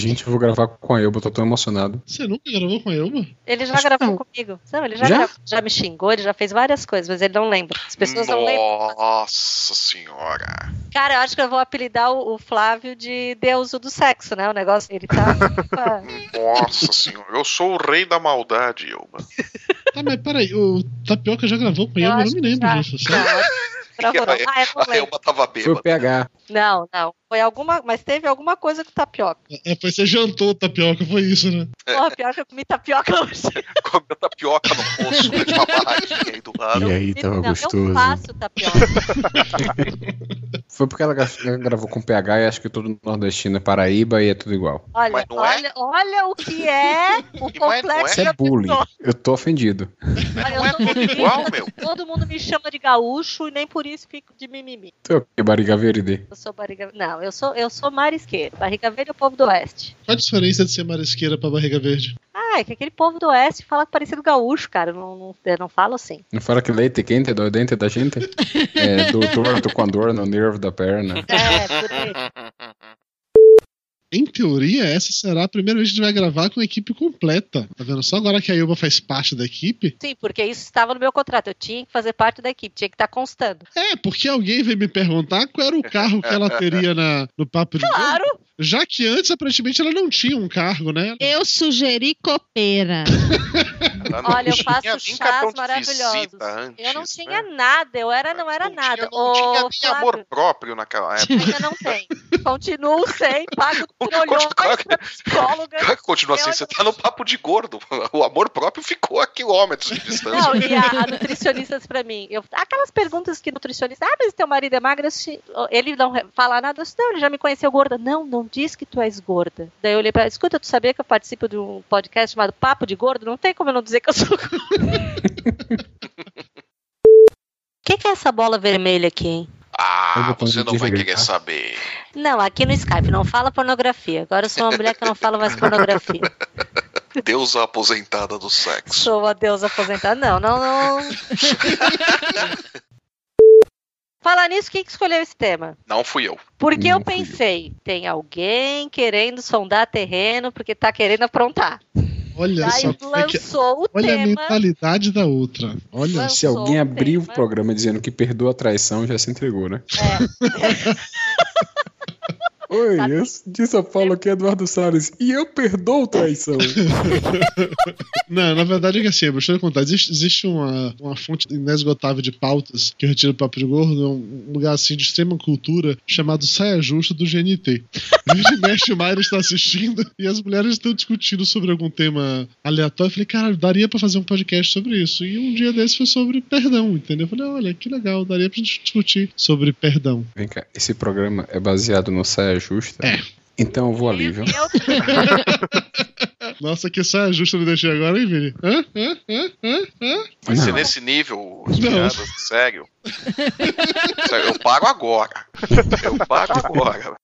Gente, eu vou gravar com a Elba, eu tô tão emocionado. Você nunca gravou com a Elba? Ele já Acho gravou não. comigo. Não, ele já, Já? gravou, já me xingou, ele já fez várias coisas, mas ele não lembra. As pessoas não lembram. Nossa senhora. Cara, eu acho que eu vou apelidar o, o Flávio de deuso do sexo, né? O negócio, ele tá. Nossa senhora. Eu sou o rei da maldade, Elba. Tá, mas peraí, o Tapioca já gravou com a Elba? Eu não me lembro já. disso, sabe? Gravou, não. Ah, eu não A lembro. Elba tava Foi o bêbada. PH. Não, não. Foi alguma. Mas teve alguma coisa com tapioca. É, foi você jantou tapioca, foi isso, né? Porra, pior que eu comi tapioca hoje. Comeu tapioca no poço, né, de uma barraquinha aí do lado. E aí, tava não, gostoso. eu faço tapioca. Foi porque ela gra- ela gravou com PH e acho que todo nordestino é Paraíba e é tudo igual. Olha, Mas não é? olha, olha o que é o E é- complexo Isso é bullying. Eu tô ofendido. Olha, Não é eu sou tudo igual, meu? Todo mundo me chama de gaúcho e nem por isso fico de mimimi. Tu é o quê? Barriga verde? Eu sou barriga. Não, eu sou, eu sou marisqueiro. Barriga verde é o povo do oeste. Qual a diferença de ser marisqueira pra barriga verde? Ah, é que aquele povo do oeste fala parecido gaúcho, cara. Eu não, não, eu não falo assim. Não fala que leite quente dói dente da gente? É, doutor, tô com a dor no nervo da perna. É, por aí. Em teoria, essa será a primeira vez que a gente vai gravar com a equipe completa. Tá vendo? Só agora que a Elba faz parte da equipe. Sim, porque isso estava no meu contrato. Eu tinha que fazer parte da equipe, tinha que estar constando. É, porque alguém veio me perguntar qual era o carro que ela teria na, no papo de Claro! Já que antes, aparentemente, ela não tinha um cargo, né? Eu sugeri copeira. Olha, eu faço chás maravilhosos. Antes, Eu não né? tinha nada, eu era, não era Não nada. Tinha, não tinha nem Flávio, amor próprio naquela época. Ainda não tem. Continuo sem, pago trolhões pra psicóloga. Claro que continua assim, você tá no papo de gordo. O amor próprio ficou a quilômetros de distância. Não, e a, a nutricionista disse pra mim, eu, aquelas perguntas que nutricionista, ah, mas teu marido é magro, ele não fala nada, eu disse, não, ele já me conheceu gorda. Não, não diz que tu és gorda. Daí eu olhei pra ela, escuta, tu sabia que eu participo de um podcast chamado Papo de Gordo? Não tem como eu não dizer que eu sou gorda. O que, que é essa bola vermelha aqui, hein? Ah, você não vai querer saber. Não, aqui no Skype não fala pornografia. Agora eu sou uma mulher que não fala mais pornografia. Deusa aposentada do sexo. Sou uma deusa aposentada. Não, não, não. Falar nisso, quem que escolheu esse tema? Não fui eu. Porque Não eu fui eu. pensei, tem alguém querendo sondar terreno porque tá querendo aprontar. Olha Daí só. como é que- lançou o Olha a tema. mentalidade da outra. Olha Lançou Se alguém o abrir o programa dizendo que perdoa a traição, já se entregou, né? Oi, eu de São Paulo aqui, Eduardo Salles. E eu perdoo traição. Não, na verdade é que assim, deixa eu contar. Existe, existe uma, uma fonte inesgotável de pautas que eu retiro do Papo de Gordo, é um lugar assim de extrema cultura chamado Saia Justa do GNT. Vira e mexe, o Mayra está assistindo e as mulheres estão discutindo sobre algum tema aleatório. Eu falei, cara, daria pra fazer um podcast sobre isso. E um dia desse foi sobre perdão, entendeu? Eu falei, olha, que legal, daria pra gente discutir sobre perdão. Vem cá, esse programa é baseado no Saia Justa? É. Então eu vou ali, viu? Nossa, que saia justa eu me deixei agora, hein, Vini? Hã? Hã? Hã? Hã? Hã? Vai Não. ser nesse nível, as piadas, sério. Sério, Eu pago agora. Eu pago agora.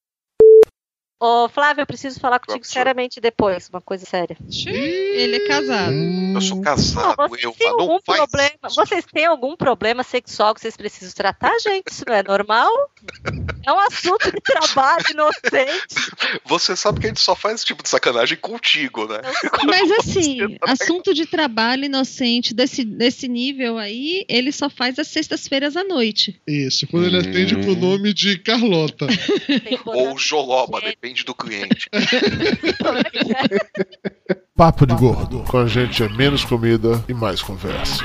Ô, Flávio, eu preciso falar contigo seriamente depois, uma coisa séria. Ele é casado. Eu sou casado, vocês eu têm não algum faz problema? Vocês têm algum problema sexual que vocês precisam tratar, gente? Isso não é normal? É um assunto de trabalho inocente. Você sabe que a gente só faz esse tipo de sacanagem contigo, né? Mas assim, assunto de trabalho inocente desse, desse nível aí, ele só faz às sextas-feiras à noite. Isso, quando ele atende com o nome de Carlota. Ou Joloba, depende do cliente. Papo de Gordo. Com a gente é menos comida e mais conversa.